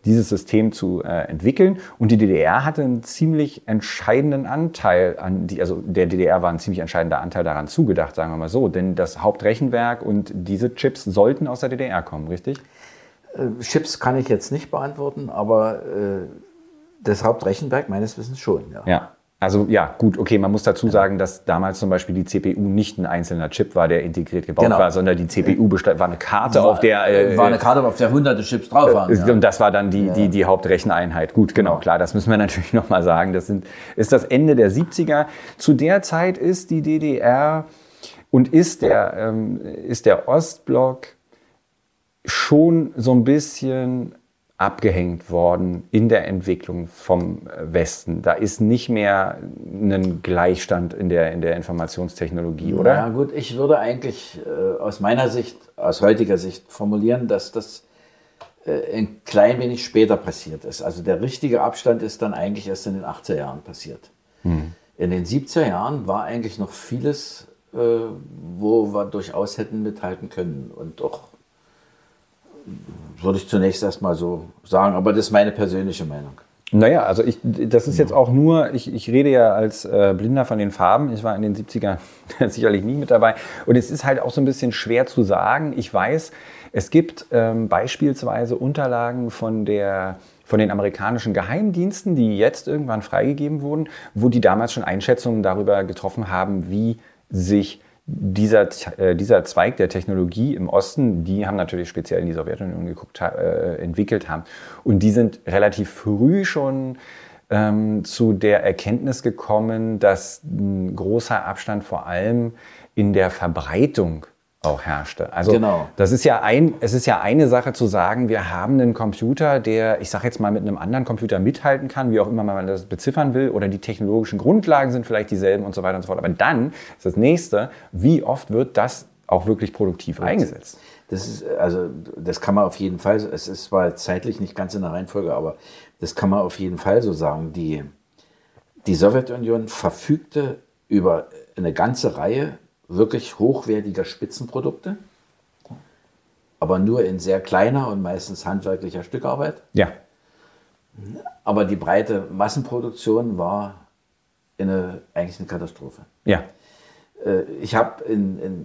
dieses System zu äh, entwickeln. Und die DDR hatte einen ziemlich entscheidenden Anteil an die, also der DDR war ein ziemlich entscheidender Anteil daran zugedacht, sagen wir mal so. Denn das Hauptrechenwerk und diese Chips sollten aus der DDR kommen, richtig? Äh, Chips kann ich jetzt nicht beantworten, aber äh, das Hauptrechenwerk meines Wissens schon. Ja. Ja. Also ja, gut, okay, man muss dazu sagen, dass damals zum Beispiel die CPU nicht ein einzelner Chip war, der integriert gebaut Genau. war, sondern die CPU bestand, war eine Karte, auf der äh, war eine Karte, auf der hunderte Chips drauf waren. Äh, ja. Und das war dann die, die, die Hauptrecheneinheit. Gut, genau, klar, das müssen wir natürlich nochmal sagen. Das sind, ist das Ende der 70er. Zu der Zeit ist die DDR und ist der, ähm, ist der Ostblock schon so ein bisschen abgehängt worden in der Entwicklung vom äh, Westen. Da ist nicht mehr ein Gleichstand in der, in der Informationstechnologie, oder? Ja gut, ich würde eigentlich äh, aus meiner Sicht, aus heutiger Sicht formulieren, dass das äh, ein klein wenig später passiert ist. Also der richtige Abstand ist dann eigentlich erst in den 80er Jahren passiert. In den 70er Jahren war eigentlich noch vieles, äh, wo wir durchaus hätten mithalten können und doch würde ich zunächst erstmal so sagen, aber das ist meine persönliche Meinung. Naja, also ich, das ist jetzt auch nur, ich, ich rede ja als äh, Blinder von den Farben. Ich war in den 70ern sicherlich nie mit dabei. Und es ist halt auch so ein bisschen schwer zu sagen. Ich weiß, es gibt ähm, beispielsweise Unterlagen von der von den amerikanischen Geheimdiensten, die jetzt irgendwann freigegeben wurden, wo die damals schon Einschätzungen darüber getroffen haben, wie sich dieser, äh, dieser Zweig der Technologie im Osten, die haben natürlich speziell in die Sowjetunion geguckt, äh, entwickelt haben. Und die sind relativ früh schon ähm, zu der Erkenntnis gekommen, dass ein großer Abstand vor allem in der Verbreitung auch herrschte. Also genau. das ist ja ein, es ist ja eine Sache zu sagen, wir haben einen Computer, der, ich sage jetzt mal, mit einem anderen Computer mithalten kann, wie auch immer man das beziffern will, oder die technologischen Grundlagen sind vielleicht dieselben und so weiter und so fort. Aber dann ist das nächste, wie oft wird das auch wirklich produktiv eingesetzt? Das ist, also, das kann man auf jeden Fall, es ist zwar zeitlich nicht ganz in der Reihenfolge, aber das kann man auf jeden Fall so sagen. Die, die Sowjetunion verfügte über eine ganze Reihe wirklich hochwertiger Spitzenprodukte, aber nur in sehr kleiner und meistens handwerklicher Stückarbeit. Ja. Aber die breite Massenproduktion war eine, eigentlich eine Katastrophe. Ja. Äh, ich habe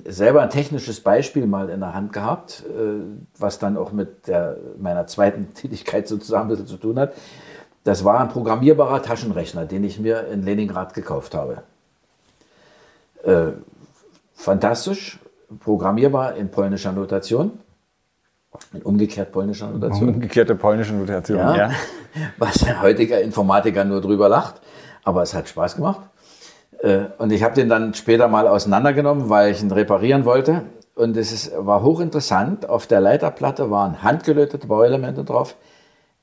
selber ein technisches Beispiel mal in der Hand gehabt, äh, was dann auch mit der, meiner zweiten Tätigkeit sozusagen ein bisschen zu tun hat. Das war ein programmierbarer Taschenrechner, den ich mir in Leningrad gekauft habe. Fantastisch, programmierbar in polnischer Notation. In umgekehrt polnischer Notation. Umgekehrte polnische Notation, ja. ja. Was ein heutiger Informatiker nur drüber lacht. Aber es hat Spaß gemacht. Äh, und ich habe den dann später mal auseinandergenommen, weil ich ihn reparieren wollte. Und es ist, war hochinteressant. Auf der Leiterplatte waren handgelötete Bauelemente drauf.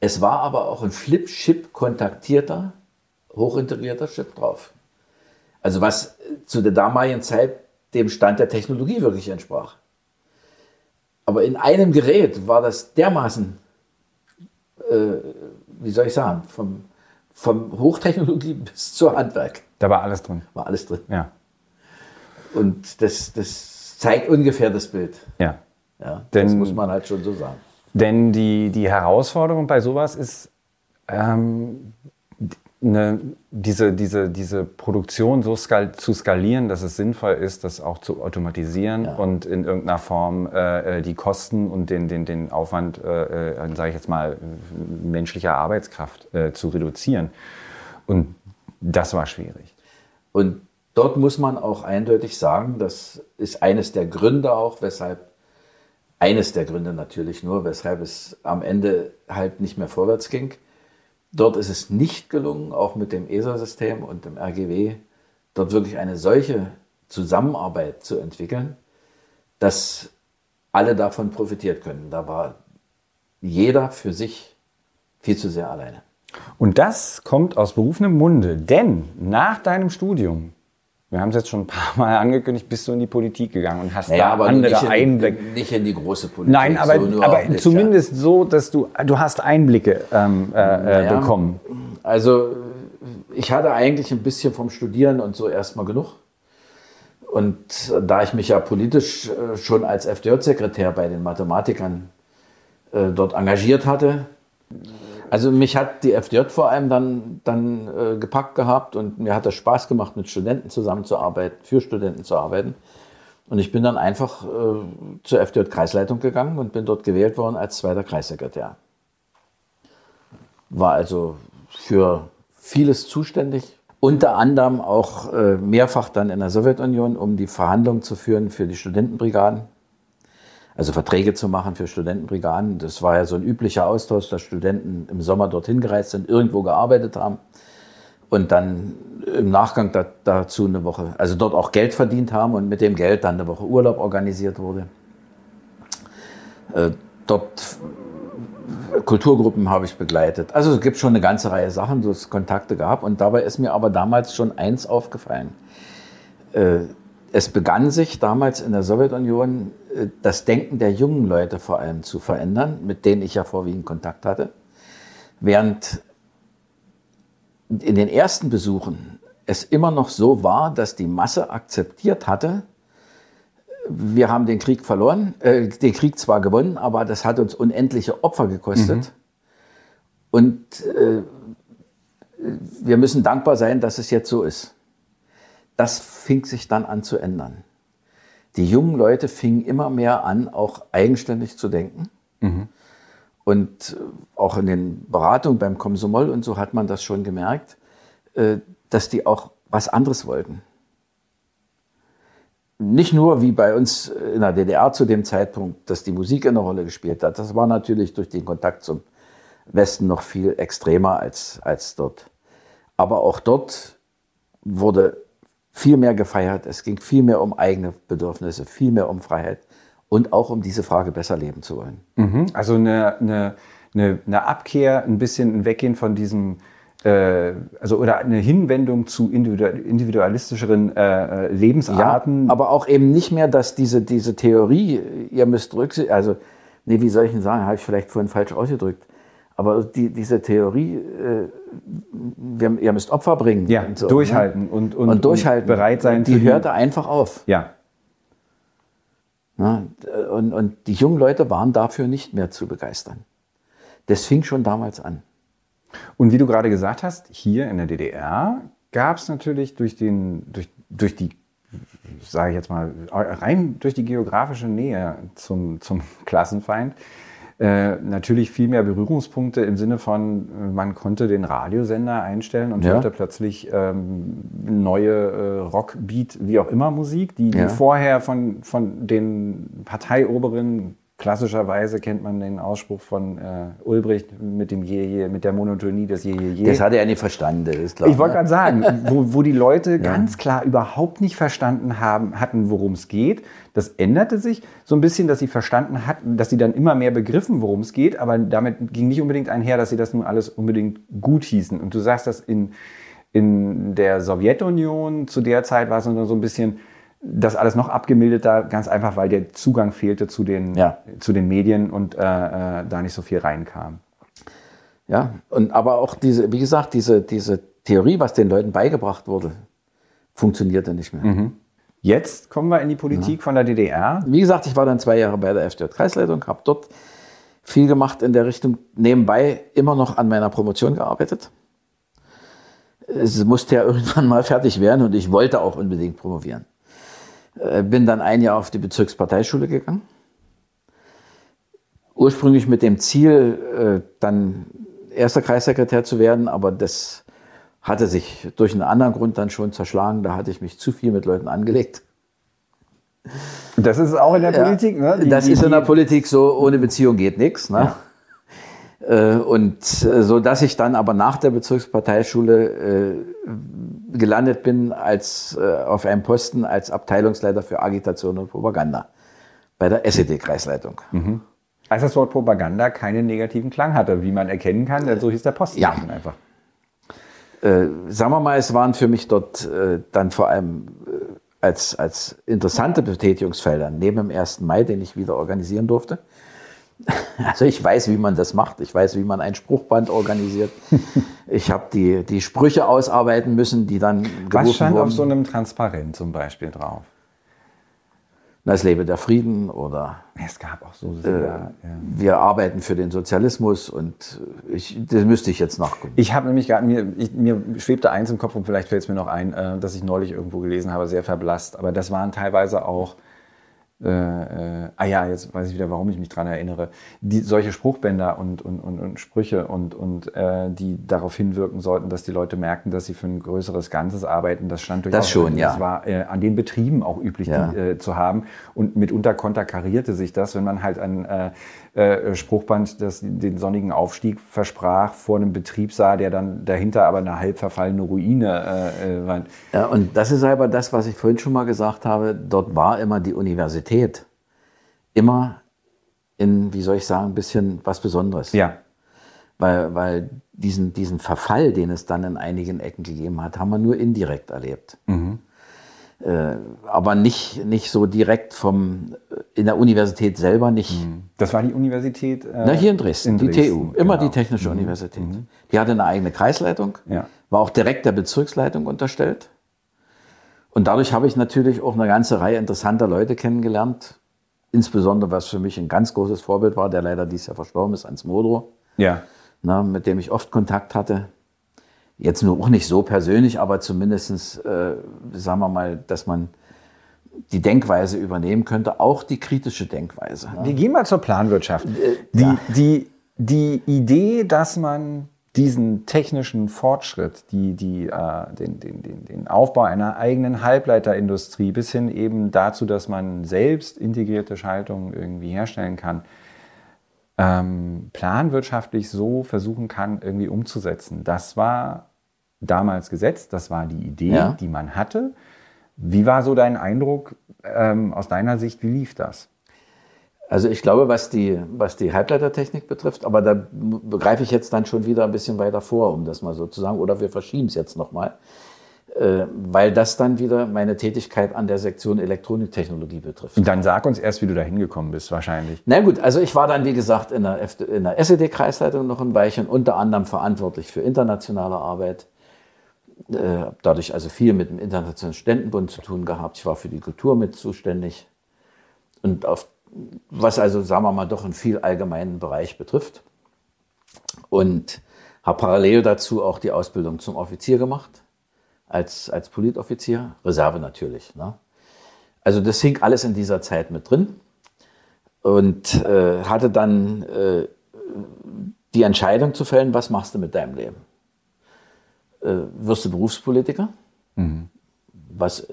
Es war aber auch ein Flip-Chip kontaktierter, hochintegrierter Chip drauf. Also was zu der damaligen Zeit dem Stand der Technologie wirklich entsprach. Aber in einem Gerät war das dermaßen, äh, wie soll ich sagen, vom, vom Hochtechnologie bis zur Handwerk. Da war alles drin. War alles drin. Ja. Und das, das zeigt ungefähr das Bild. Ja. ja denn, das muss man halt schon so sagen. Denn die, die Herausforderung bei sowas ist, ähm, eine, diese, diese, diese Produktion so skal zu skalieren, dass es sinnvoll ist, das auch zu automatisieren ja. und in irgendeiner Form äh, äh die Kosten und den, den, den Aufwand, äh, äh sage ich jetzt mal, menschlicher Arbeitskraft äh, zu reduzieren. Und das war schwierig. Und dort muss man auch eindeutig sagen, das ist eines der Gründe auch, weshalb, eines der Gründe natürlich nur, weshalb es am Ende halt nicht mehr vorwärts ging Dort ist es nicht gelungen, auch mit dem ESA-System und dem RGW, dort wirklich eine solche Zusammenarbeit zu entwickeln, dass alle davon profitiert können. Da war jeder für sich viel zu sehr alleine. Und das kommt aus berufenem Munde, denn nach deinem Studium wir haben es jetzt schon ein paar Mal angekündigt, bist du in die Politik gegangen und hast naja, da aber andere nicht Einblicke. In, nicht in die große Politik. Nein, aber, so aber zumindest so, dass du, du hast Einblicke ähm, äh, äh, naja, bekommen. Also ich hatte eigentlich ein bisschen vom Studieren und so erstmal genug. Und da ich mich ja politisch äh, schon als FDJ-Sekretär bei den Mathematikern äh, dort engagiert hatte, also mich hat die FDJ vor allem dann, dann äh, gepackt gehabt und mir hat es Spaß gemacht, mit Studenten zusammenzuarbeiten, für Studenten zu arbeiten. Und ich bin dann einfach äh, zur FDJ-Kreisleitung gegangen und bin dort gewählt worden als zweiter Kreissekretär. War also für vieles zuständig, unter anderem auch äh, mehrfach dann in der Sowjetunion, um die Verhandlungen zu führen für die Studentenbrigaden also Verträge zu machen für Studentenbrigaden. Das war ja so ein üblicher Austausch, dass Studenten im Sommer dorthin gereist sind, irgendwo gearbeitet haben und dann im Nachgang da, dazu eine Woche, also dort auch Geld verdient haben und mit dem Geld dann eine Woche Urlaub organisiert wurde. Äh, dort Kulturgruppen habe ich begleitet. Also es gibt schon eine ganze Reihe Sachen, so es Kontakte gab. Und dabei ist mir aber damals schon eins aufgefallen. Äh, es begann sich damals in der Sowjetunion äh, das Denken der jungen Leute vor allem zu verändern, mit denen ich ja vorwiegend Kontakt hatte. Während in den ersten Besuchen es immer noch so war, dass die Masse akzeptiert hatte, wir haben den Krieg verloren, äh, den Krieg zwar gewonnen, aber das hat uns unendliche Opfer gekostet. Mhm. Und äh, wir müssen dankbar sein, dass es jetzt so ist das fing sich dann an zu ändern. Die jungen Leute fingen immer mehr an, auch eigenständig zu denken. Mhm. Und auch in den Beratungen beim Komsomol und so hat man das schon gemerkt, äh, dass die auch was anderes wollten. Nicht nur wie bei uns in der DDR zu dem Zeitpunkt, dass die Musik eine Rolle gespielt hat. Das war natürlich durch den Kontakt zum Westen noch viel extremer als, als dort. Aber auch dort wurde viel mehr gefeiert. Es ging viel mehr um eigene Bedürfnisse, viel mehr um Freiheit und auch um diese Frage besser leben zu wollen. Mhm. Also eine, eine, eine, eine Abkehr, ein bisschen ein Weggehen von diesem äh, also oder eine Hinwendung zu individualistischeren äh, äh, Lebensarten. Ja, aber auch eben nicht mehr, dass diese, diese Theorie, ihr müsst rücksicht, also, nee, wie soll ich denn sagen, habe ich vielleicht vorhin falsch ausgedrückt. Aber die, diese Theorie, äh, wir, ihr müsst Opfer bringen. Ja, und so, durchhalten ne? und, und, und, durchhalten. Und bereit sein. Die hörte einfach auf. Ja. Na, und, und die jungen Leute waren dafür nicht mehr zu begeistern. Das fing schon damals an. Und wie du gerade gesagt hast, hier in der DDR gab es natürlich durch, den, durch, durch die, sage ich jetzt mal, rein durch die geografische Nähe zum, zum Klassenfeind, äh, natürlich viel mehr Berührungspunkte im Sinne von, man konnte den Radiosender einstellen und ja. hörte plötzlich ähm, neue äh, Rockbeat, wie auch immer Musik, die, die ja. vorher von, von den Parteioberen Klassischerweise kennt man den Ausspruch von äh, Ulbricht mit dem Je, mit der Monotonie des Je, Je, Je. Das hat er nicht verstanden, ist klar. Ich wollte ne? gerade sagen, wo, wo die Leute ja. ganz klar überhaupt nicht verstanden haben, hatten, worum es geht. Das änderte sich so ein bisschen, dass sie verstanden hatten, dass sie dann immer mehr begriffen, worum es geht, aber damit ging nicht unbedingt einher, dass sie das nun alles unbedingt gut hießen. Und du sagst, dass in, in der Sowjetunion zu der Zeit war es so ein bisschen das alles noch abgemilderter, ganz einfach, weil der Zugang fehlte zu den, ja. zu den Medien und äh, äh, da nicht so viel reinkam. Ja, und aber auch diese, wie gesagt, diese, diese Theorie, was den Leuten beigebracht wurde, funktionierte nicht mehr. Mhm. Jetzt kommen wir in die Politik ja. von der DDR. Wie gesagt, ich war dann zwei Jahre bei der FDJ-Kreisleitung, habe dort viel gemacht in der Richtung, nebenbei immer noch an meiner Promotion gearbeitet. Es musste ja irgendwann mal fertig werden und ich wollte auch unbedingt promovieren. Äh, bin dann ein Jahr auf die Bezirksparteischule gegangen. Ursprünglich mit dem Ziel, äh, dann erster Kreissekretär zu werden, aber das hatte sich durch einen anderen Grund dann schon zerschlagen. Da hatte ich mich zu viel mit Leuten angelegt. Das ist auch in der Politik, ne? Die, das die, ist in der Politik so, ohne Beziehung geht nichts. Ne? Ja. Äh, und so dass ich dann aber nach der Bezirksparteischule gelandet bin als auf einem Posten als Abteilungsleiter für Agitation und Propaganda bei der SED-Kreisleitung. Mhm. Als das Wort Propaganda keinen negativen Klang hatte, wie man erkennen kann, denn so hieß der Posten ja. einfach. Äh, sagen wir mal, es waren für mich dort äh, dann vor allem äh, als, als interessante Betätigungsfelder neben dem 1. Mai, den ich wieder organisieren durfte, Also ich weiß, wie man das macht. Ich weiß, wie man ein Spruchband organisiert. ich habe die, die Sprüche ausarbeiten müssen, die dann Was stand wurden. auf so einem Transparent zum Beispiel drauf? Das lebe der Frieden oder es gab auch so sehr, äh, ja. wir arbeiten für den Sozialismus und ich, das müsste ich jetzt nachgucken. Ich habe nämlich gerade mir, ich, mir schwebte eins im Kopf und vielleicht fällt es mir noch ein, äh, dass ich neulich irgendwo gelesen habe, sehr verblasst. Aber das waren teilweise auch äh, äh, ah ja, jetzt weiß ich wieder, warum ich mich dran erinnere, die, solche Spruchbänder und, und, und, und Sprüche und, und äh, die darauf hinwirken sollten, dass die Leute merken, dass sie für ein größeres Ganzes arbeiten, das stand durchaus. Das schon, ja. Das war äh, an den Betrieben auch üblich ja. die, äh, zu haben und mitunter konterkarierte sich das, wenn man halt an äh, äh, Spruchband, das den sonnigen Aufstieg versprach, vor einem Betrieb sah, der dann dahinter aber eine halb verfallene Ruine äh, äh, war. Ja, und das ist aber das, was ich vorhin schon mal gesagt habe. Dort war immer die Universität immer in, wie soll ich sagen, ein bisschen was Besonderes. Ja. Weil, weil diesen, diesen Verfall, den es dann in einigen Ecken gegeben hat, haben wir nur indirekt erlebt. Mhm. Äh, aber nicht, nicht so direkt vom, äh, in der Universität selber nicht. Mhm. Das war die Universität? Äh, Na, hier in Dresden, in Dresden die TU, immer genau. die Technische mhm. Universität. Mhm. Die hatte eine eigene Kreisleitung, ja. war auch direkt der Bezirksleitung unterstellt. Und dadurch habe ich natürlich auch eine ganze Reihe interessanter Leute kennengelernt. Insbesondere, was für mich ein ganz großes Vorbild war, der leider dieses Jahr verstorben ist, Hans Modrow. Ja. Na, mit dem ich oft Kontakt hatte jetzt nur auch nicht so persönlich, aber zumindestens, äh, sagen wir mal, dass man die Denkweise übernehmen könnte, auch die kritische Denkweise. Wir gehen mal zur Planwirtschaft. Äh, die, ja. die die Idee, dass man diesen technischen Fortschritt, die, die, äh, den, den, den, den Aufbau einer eigenen Halbleiterindustrie bis hin eben dazu, dass man selbst integrierte Schaltungen irgendwie herstellen kann, ähm, planwirtschaftlich so versuchen kann, irgendwie umzusetzen. Das war damals gesetzt, das war die Idee, ja. die man hatte. Wie war so dein Eindruck ähm, aus deiner Sicht, wie lief das? Also ich glaube, was die, was die Halbleitertechnik betrifft, aber da begreife ich jetzt dann schon wieder ein bisschen weiter vor, um das mal so zu sagen, oder wir verschieben es jetzt nochmal, weil das dann wieder meine Tätigkeit an der Sektion Elektroniktechnologie betrifft. Und dann sag uns erst, wie du da hingekommen bist, wahrscheinlich. Na gut, also ich war dann, wie gesagt, in der, in der SED-Kreisleitung noch ein Weilchen, unter anderem verantwortlich für internationale Arbeit. Äh, dadurch also viel mit dem Internationalen Studentenbund zu tun gehabt. Ich war für die Kultur mit zuständig. Und auf was also, sagen wir mal, doch einen viel allgemeinen Bereich betrifft. Und habe parallel dazu auch die Ausbildung zum Offizier gemacht, als, als Politoffizier, Reserve natürlich. Ne? Also das hing alles in dieser Zeit mit drin und äh, hatte dann äh, die Entscheidung zu fällen, was machst du mit deinem Leben? Äh, wirst du Berufspolitiker, mhm. was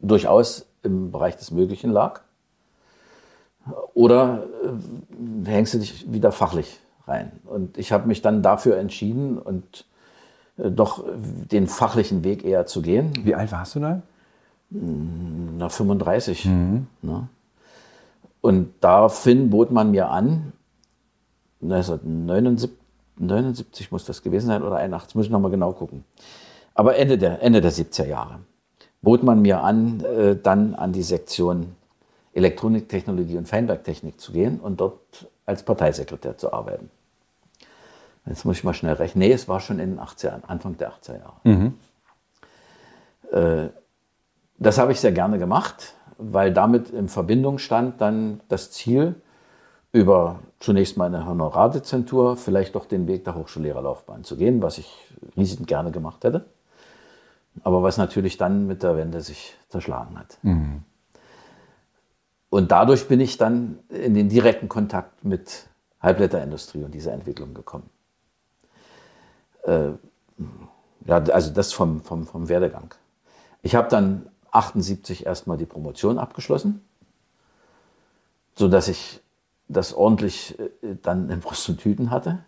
durchaus im Bereich des Möglichen lag. Oder äh, hängst du dich wieder fachlich rein? Und ich habe mich dann dafür entschieden und äh, doch den fachlichen Weg eher zu gehen. Wie alt warst du da? Hm, na, 35. Mhm. Ne? Und daraufhin bot man mir an, 1979 79 muss das gewesen sein oder 81, muss ich nochmal genau gucken. Aber Ende der, Ende der 70er Jahre bot man mir an, äh, dann an die Sektion Elektroniktechnologie und Feinwerktechnik zu gehen und dort als Parteisekretär zu arbeiten. Jetzt muss ich mal schnell rechnen. Nee, es war schon in den 80er, Anfang der 80er Jahre. Mhm. Äh, das habe ich sehr gerne gemacht, weil damit in Verbindung stand dann das Ziel, über zunächst mal eine Honorardezentur vielleicht doch den Weg der Hochschullehrerlaufbahn zu gehen, was ich riesig gerne gemacht hätte. Aber was natürlich dann mit der Wende sich zerschlagen hat. Mhm. Und dadurch bin ich dann in den direkten Kontakt mit Halbleiterindustrie und dieser Entwicklung gekommen. Äh, ja, also das vom, vom, vom Werdegang. Ich habe dann 78 erstmal die Promotion abgeschlossen, sodass ich das ordentlich äh, dann in Brust und Tüten hatte.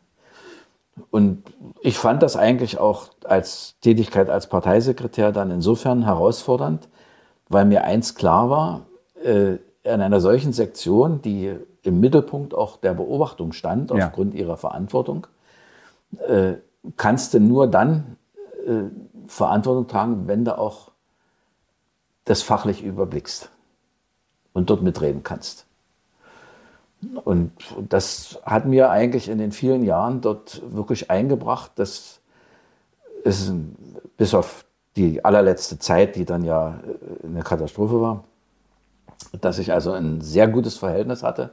Und ich fand das eigentlich auch als Tätigkeit als Parteisekretär dann insofern herausfordernd, weil mir eins klar war, äh, in einer solchen Sektion, die im Mittelpunkt auch der Beobachtung stand, ja. aufgrund ihrer Verantwortung, äh, kannst du nur dann äh, Verantwortung tragen, wenn du auch das fachlich überblickst und dort mitreden kannst. Und das hat mir eigentlich in den vielen Jahren dort wirklich eingebracht, dass es bis auf die allerletzte Zeit, die dann ja äh, eine Katastrophe war, dass ich also ein sehr gutes Verhältnis hatte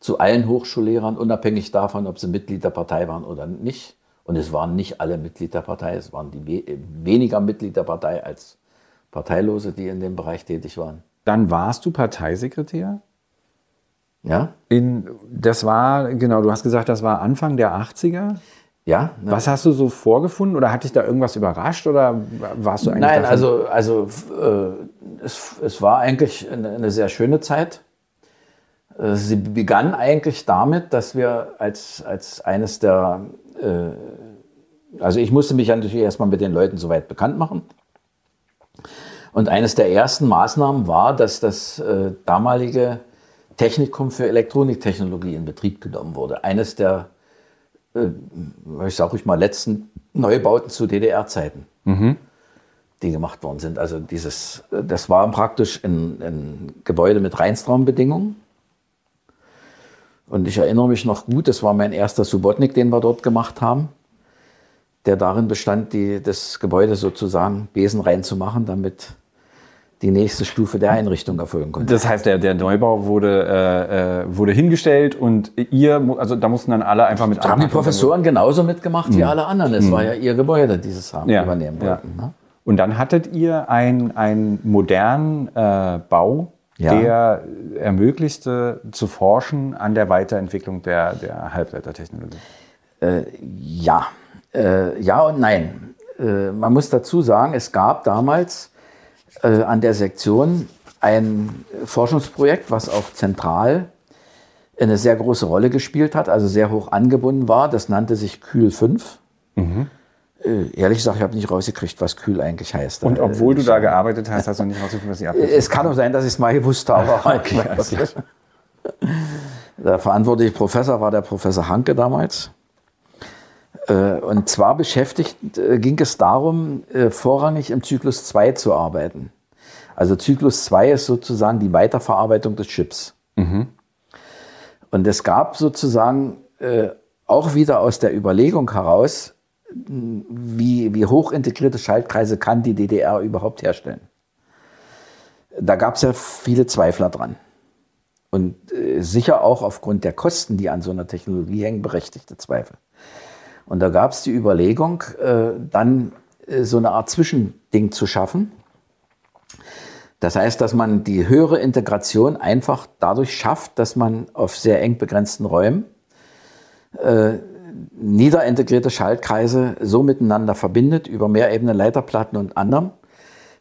zu allen Hochschullehrern, unabhängig davon, ob sie Mitglied der Partei waren oder nicht. Und es waren nicht alle Mitglied der Partei, es waren die we weniger Mitglied der Partei als Parteilose, die in dem Bereich tätig waren. Dann warst du Parteisekretär? Ja. In, das war, genau, du hast gesagt, das war Anfang der 80er? Ja. Ne? Was hast du so vorgefunden oder hat dich da irgendwas überrascht oder warst du eigentlich? Nein, also, also äh, es, es war eigentlich eine, eine sehr schöne Zeit. Äh, sie begann eigentlich damit, dass wir als, als eines der, äh, also ich musste mich ja natürlich erstmal mit den Leuten soweit bekannt machen. Und eines der ersten Maßnahmen war, dass das äh, damalige Technikum für Elektroniktechnologie in Betrieb genommen wurde. Eines der äh, ich sage ich mal, letzten Neubauten zu DDR-Zeiten, mhm. die gemacht worden sind. Also dieses, das war praktisch ein, ein Gebäude mit Reinstraumbedingungen. Und ich erinnere mich noch gut, das war mein erster Subotnik, den wir dort gemacht haben, der darin bestand, die, das Gebäude sozusagen Besen reinzumachen, damit die nächste Stufe der Einrichtung erfolgen konnte. Das heißt, der, der Neubau wurde, äh, äh wurde hingestellt und ihr, also da mussten dann alle einfach mit Da haben die Professoren genauso mitgemacht mhm. wie alle anderen. Es mhm. war ja ihr Gebäude, dieses haben ja. übernehmen wollten. Ja. Ne? Und dann hattet ihr einen modernen äh, Bau Ja. der ermöglichte zu forschen an der Weiterentwicklung der, der Halbleitertechnologie. Ja, äh, ja und nein. Äh, man muss dazu sagen, es gab damals äh, an der Sektion ein Forschungsprojekt, was auch zentral eine sehr große Rolle gespielt hat, also sehr hoch angebunden war. Das nannte sich Kühl 5. Äh, ehrlich gesagt, ich habe nicht rausgekriegt, was Kühl eigentlich heißt. Und Äh, obwohl du da gearbeitet hast, hast du nicht rausgefunden, was die Abkürzung es kann auch sein, dass ich es mal gewusst habe. aber Okay. Der verantwortliche Professor war der Professor Hanke damals. Äh, Und zwar beschäftigt äh, ging es darum, äh, vorrangig im Zyklus 2 zu arbeiten. Also Zyklus 2 ist sozusagen die Weiterverarbeitung des Chips. Und es gab sozusagen äh, auch wieder aus der Überlegung heraus, wie, wie hoch integrierte Schaltkreise kann die DDR überhaupt herstellen. Da gab es ja viele Zweifler dran. Und äh, sicher auch aufgrund der Kosten, die an so einer Technologie hängen, berechtigte Zweifel. Und da gab es die Überlegung, äh, dann äh, so eine Art Zwischending zu schaffen. Das heißt, dass man die höhere Integration einfach dadurch schafft, dass man auf sehr eng begrenzten Räumen äh, niederintegrierte Schaltkreise so miteinander verbindet, über Mehrebene Leiterplatten und anderem,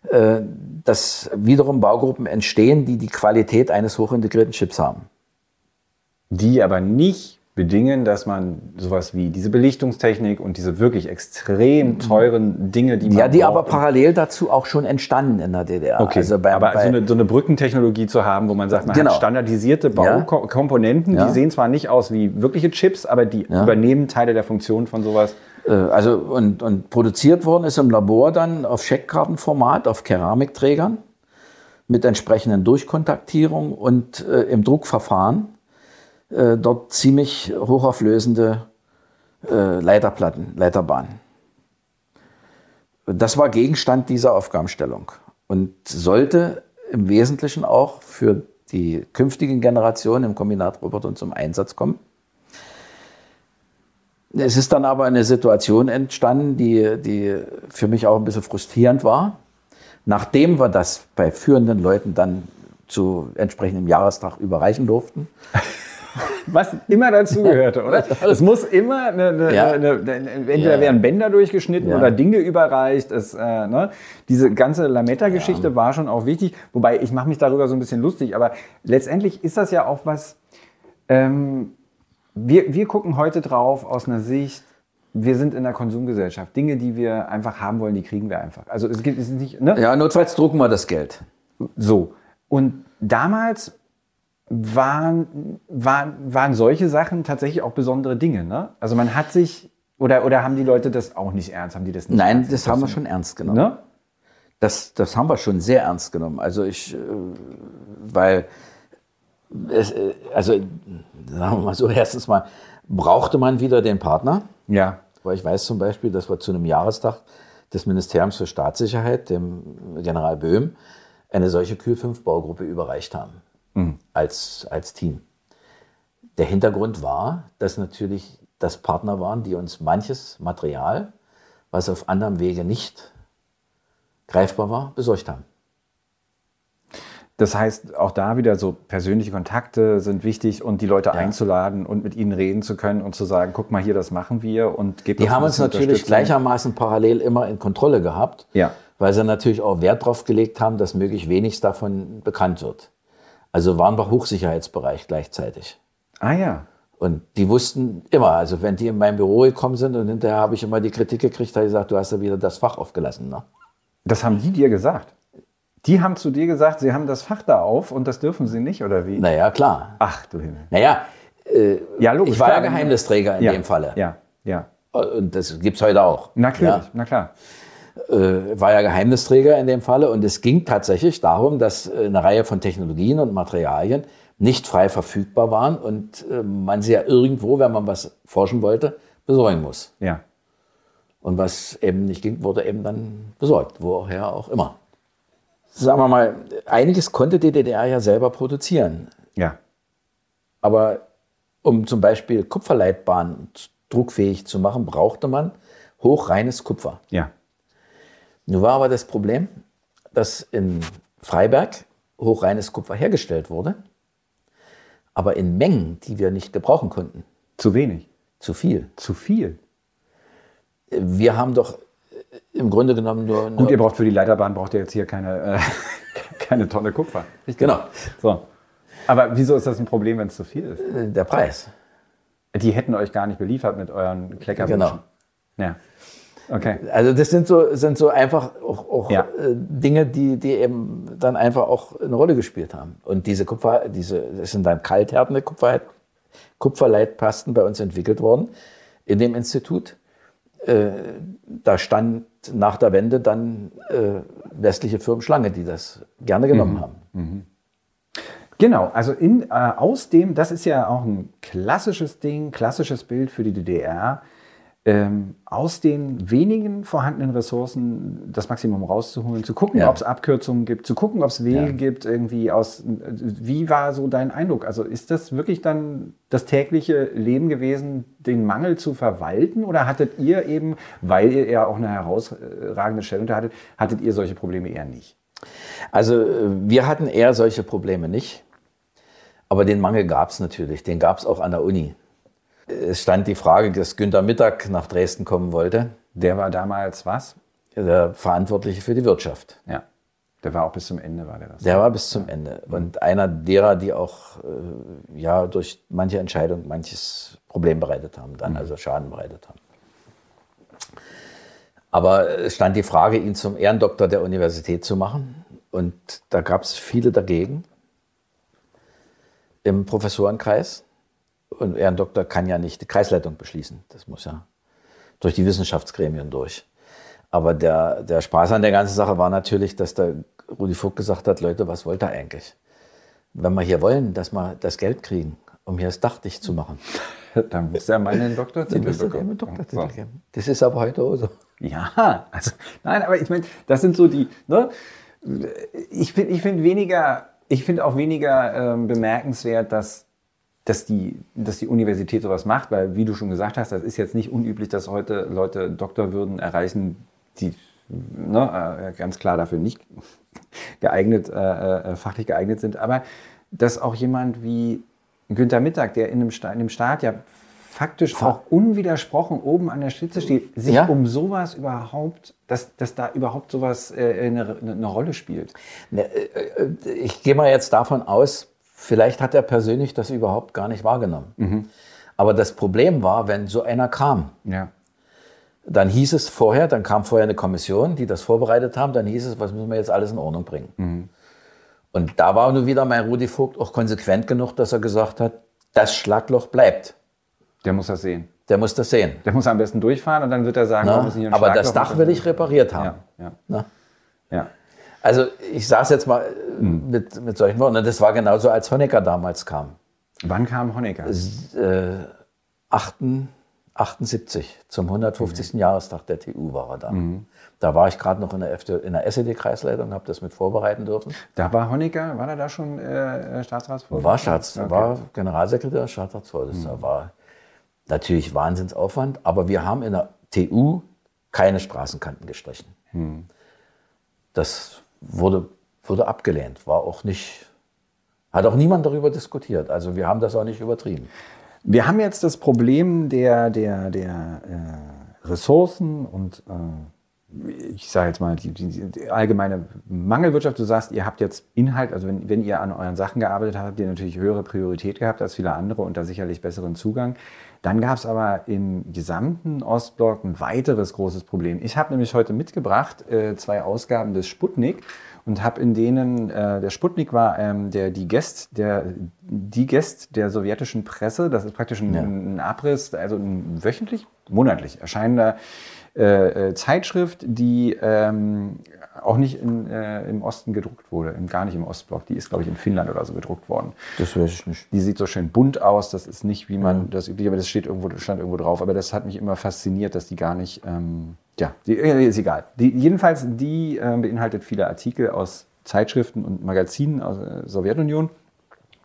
äh, dass wiederum Baugruppen entstehen, die die Qualität eines hochintegrierten Chips haben. die aber nicht bedingen, dass man sowas wie diese Belichtungstechnik und diese wirklich extrem teuren Dinge, die man Ja, die braucht, aber parallel dazu auch schon entstanden in der DDR. Okay, Also bei, aber bei, so, eine, so eine Brückentechnologie zu haben, wo man sagt, man Genau. hat standardisierte Ja. Baukomponenten, Ja. die sehen zwar nicht aus wie wirkliche Chips, aber die übernehmen Teile der Funktion von sowas. äh, also und, und produziert worden ist im Labor dann auf Scheckkartenformat, auf Keramikträgern mit entsprechenden Durchkontaktierungen und äh, im Druckverfahren äh, dort ziemlich hochauflösende äh, Leiterplatten, Leiterbahnen. Das war Gegenstand dieser Aufgabenstellung und sollte im Wesentlichen auch für die künftigen Generationen im Kombinat Roboter zum Einsatz kommen. Es ist dann aber eine Situation entstanden, die, die für mich auch ein bisschen frustrierend war. Nachdem wir das bei führenden Leuten dann zu entsprechendem Jahrestag überreichen durften, Was immer dazugehörte, oder? Es muss immer, eine, eine, Ja. eine, entweder Ja. werden Bänder durchgeschnitten Ja. oder Dinge überreicht. Es, äh, ne? Diese ganze Lametta-Geschichte war schon auch wichtig. Wobei, ich mache mich darüber so ein bisschen lustig, aber letztendlich ist das ja auch was, ähm, wir, wir gucken heute drauf aus einer Sicht, wir sind in der Konsumgesellschaft. Dinge, die wir einfach haben wollen, die kriegen wir einfach. Also es gibt es nicht, ne? ja, notfalls drucken wir das Geld. So. Und damals waren, waren, waren solche Sachen tatsächlich auch besondere Dinge. Ne? Also man hat sich, oder, oder haben die Leute das auch nicht ernst? Haben die das nicht Nein, das haben wir schon ernst genommen. Ne? Das, das haben wir schon sehr ernst genommen. Also ich, äh, weil, es, äh, also sagen wir mal so, erstens mal brauchte man wieder den Partner. Ja. Weil ich weiß zum Beispiel, dass wir zu einem Jahrestag des Ministeriums für Staatssicherheit, dem General Böhm, eine solche Kühl-5-Baugruppe überreicht haben. Als, als Team. Der Hintergrund war, dass natürlich das Partner waren, die uns manches Material, was auf anderem Wege nicht greifbar war, besorgt haben. Das heißt, auch da wieder so persönliche Kontakte sind wichtig und die Leute einzuladen und mit ihnen reden zu können und zu sagen, guck mal hier, das machen wir und gebt Die haben uns natürlich gleichermaßen parallel immer in Kontrolle gehabt, Ja. weil sie natürlich auch Wert darauf gelegt haben, dass möglichst wenig davon bekannt wird. Also waren wir Hochsicherheitsbereich gleichzeitig. Ah ja. Und die wussten immer, also wenn die in mein Büro gekommen sind und hinterher habe ich immer die Kritik gekriegt, habe ich gesagt, du hast ja wieder das Fach aufgelassen. Ne? Das haben die dir gesagt. Die haben zu dir gesagt, sie haben das Fach da auf und das dürfen sie nicht, oder wie? Naja, klar. Ach du Himmel. Naja, Ja, logisch. ich war ja klar, wenn- Geheimnisträger in ja, dem Falle. Ja, ja. Und das gibt es heute auch. Natürlich, na klar. Äh, war ja Geheimnisträger in dem Falle und es ging tatsächlich darum, dass äh, eine Reihe von Technologien und Materialien nicht frei verfügbar waren und äh, man sie ja irgendwo, wenn man was forschen wollte, besorgen muss. Ja. Und was eben nicht ging, wurde eben dann besorgt, woher auch immer. Sagen wir mal, einiges konnte die DDR ja selber produzieren. Ja. Aber um zum Beispiel Kupferleitbahnen druckfähig zu machen, brauchte man hochreines Kupfer. Ja. Nun war aber das Problem, dass in Freiberg hochreines Kupfer hergestellt wurde, aber in Mengen, die wir nicht gebrauchen konnten. Zu wenig. Zu viel. Zu viel. Wir haben doch im Grunde genommen nur. Gut, ihr braucht für die Leiterbahn braucht ihr jetzt hier keine, äh, keine Tonne Kupfer. Richtig? Genau. So. Aber wieso ist das ein Problem, wenn es zu viel ist? Der Preis. Die hätten euch gar nicht beliefert mit euren Kleckerwünschen. Genau. Ja. Okay. Also das sind so, sind so einfach auch, auch Ja. äh, Dinge, die, die eben dann einfach auch eine Rolle gespielt haben. Und diese Kupfer, diese, das sind dann kalthärtende Kupfer, Kupferleitpasten bei uns entwickelt worden in dem Institut. Äh, da stand nach der Wende dann äh, westliche Firmen Schlange, die das gerne genommen haben. Genau, also in, äh, aus dem, das ist ja auch ein klassisches Ding, klassisches Bild für die DDR, ähm, aus den wenigen vorhandenen Ressourcen das Maximum rauszuholen, zu gucken, Ja. ob es Abkürzungen gibt, zu gucken, ob es Wege Ja. gibt, irgendwie aus. Wie war so dein Eindruck? Also ist das wirklich dann das tägliche Leben gewesen, den Mangel zu verwalten? Oder hattet ihr eben, weil ihr ja auch eine herausragende Stellung da hattet, hattet ihr solche Probleme eher nicht? Also äh, wir hatten eher solche Probleme nicht. Aber den Mangel gab es natürlich. Den gab es auch an der Uni. Es stand die Frage, dass Günter Mittag nach Dresden kommen wollte, Der war damals was? der Verantwortliche für die Wirtschaft. Ja. Der war auch bis zum Ende, war der das. Der war bis zum Ende. Und einer derer, die auch äh, ja, durch manche Entscheidung manches Problem bereitet haben, dann also Schaden bereitet haben. Aber es stand die Frage, ihn zum Ehrendoktor der Universität zu machen. Und da gab es viele dagegen im Professorenkreis. Und Ehrendoktor kann ja nicht die Kreisleitung beschließen. Das muss ja durch die Wissenschaftsgremien durch. Aber der, der Spaß an der ganzen Sache war natürlich, dass der Rudi Vogt gesagt hat, Leute, was wollt ihr eigentlich? Wenn wir hier wollen, dass wir das Geld kriegen, um hier das Dach dicht zu machen, Dann muss er mal einen Doktortitel dann bekommen. einen Doktortitel So. geben. Das ist aber heute auch so. Ja, also, nein, aber ich meine, das sind so die, ne? Ich finde ich find weniger, ich finde auch weniger ähm, bemerkenswert, dass, dass, die, dass die Universität sowas macht, weil, wie du schon gesagt hast, das ist jetzt nicht unüblich, dass heute Leute Doktorwürden erreichen, die ne, äh, ganz klar dafür nicht geeignet, äh, äh, fachlich geeignet sind, aber dass auch jemand wie Günther Mittag, der in einem, Sta in einem Staat ja faktisch auch unwidersprochen oben an der Spitze steht, sich Ja. um sowas überhaupt, dass, dass da überhaupt sowas äh, eine, eine Rolle spielt. Ne, äh, Ich gehe mal jetzt davon aus, vielleicht hat er persönlich das überhaupt gar nicht wahrgenommen. Aber das Problem war, wenn so einer kam, Ja. dann hieß es vorher, dann kam vorher eine Kommission, die das vorbereitet haben, dann hieß es, was müssen wir jetzt alles in Ordnung bringen. Und da war nun wieder mein Rudi Vogt auch konsequent genug, dass er gesagt hat, das Schlagloch bleibt. Der muss das sehen. Der muss das sehen. Der muss am besten durchfahren und dann wird er sagen, Na? ist hier ein Aber das Schlagloch? Dach will ich repariert haben. Ja, ja, ja. Also ich saß jetzt mal äh, mit, mit solchen Worten. Und das war genauso, als Honecker damals kam. Wann kam Honecker? Äh, 78, 78, zum 150. Jahrestag der TU war er da. Da war ich gerade noch in der, FD, in der SED-Kreisleitung, habe das mit vorbereiten dürfen. Da war Honecker, war er da schon äh, Staatsratsvorsitzender? War, Staats, Okay. war Generalsekretär, Staatsratsvorsitzender. War natürlich Wahnsinnsaufwand, aber wir haben in der TU keine Straßenkanten gestrichen. Das wurde, wurde abgelehnt, war auch nicht, hat auch niemand darüber diskutiert. Also wir haben das auch nicht übertrieben. Wir haben jetzt das Problem der, der, der äh, Ressourcen und äh, ich sage jetzt mal die, die, die allgemeine Mangelwirtschaft. Du sagst, ihr habt jetzt Inhalt, also wenn, wenn ihr an euren Sachen gearbeitet habt, habt ihr natürlich höhere Priorität gehabt als viele andere und da sicherlich besseren Zugang. Dann gab es aber im gesamten Ostblock ein weiteres großes Problem. Ich habe nämlich heute mitgebracht äh, zwei Ausgaben des Sputnik und habe in denen, äh, der Sputnik war ähm, der Digest, der Digest der sowjetischen Presse. Das ist praktisch ein, Ja. ein Abriss, also ein wöchentlich, monatlich erscheinender äh, äh, Zeitschrift, die ähm, auch nicht in, äh, im Osten gedruckt wurde, im, gar nicht im Ostblock. Die ist, glaube ich, in Finnland oder so gedruckt worden. Das weiß ich nicht. Die sieht so schön bunt aus. Das ist nicht, wie man das üblich, aber das steht irgendwo, stand irgendwo drauf. Aber das hat mich immer fasziniert, dass die gar nicht, ähm, ja, die, äh, ist egal. Die, jedenfalls, die äh, beinhaltet viele Artikel aus Zeitschriften und Magazinen aus der Sowjetunion.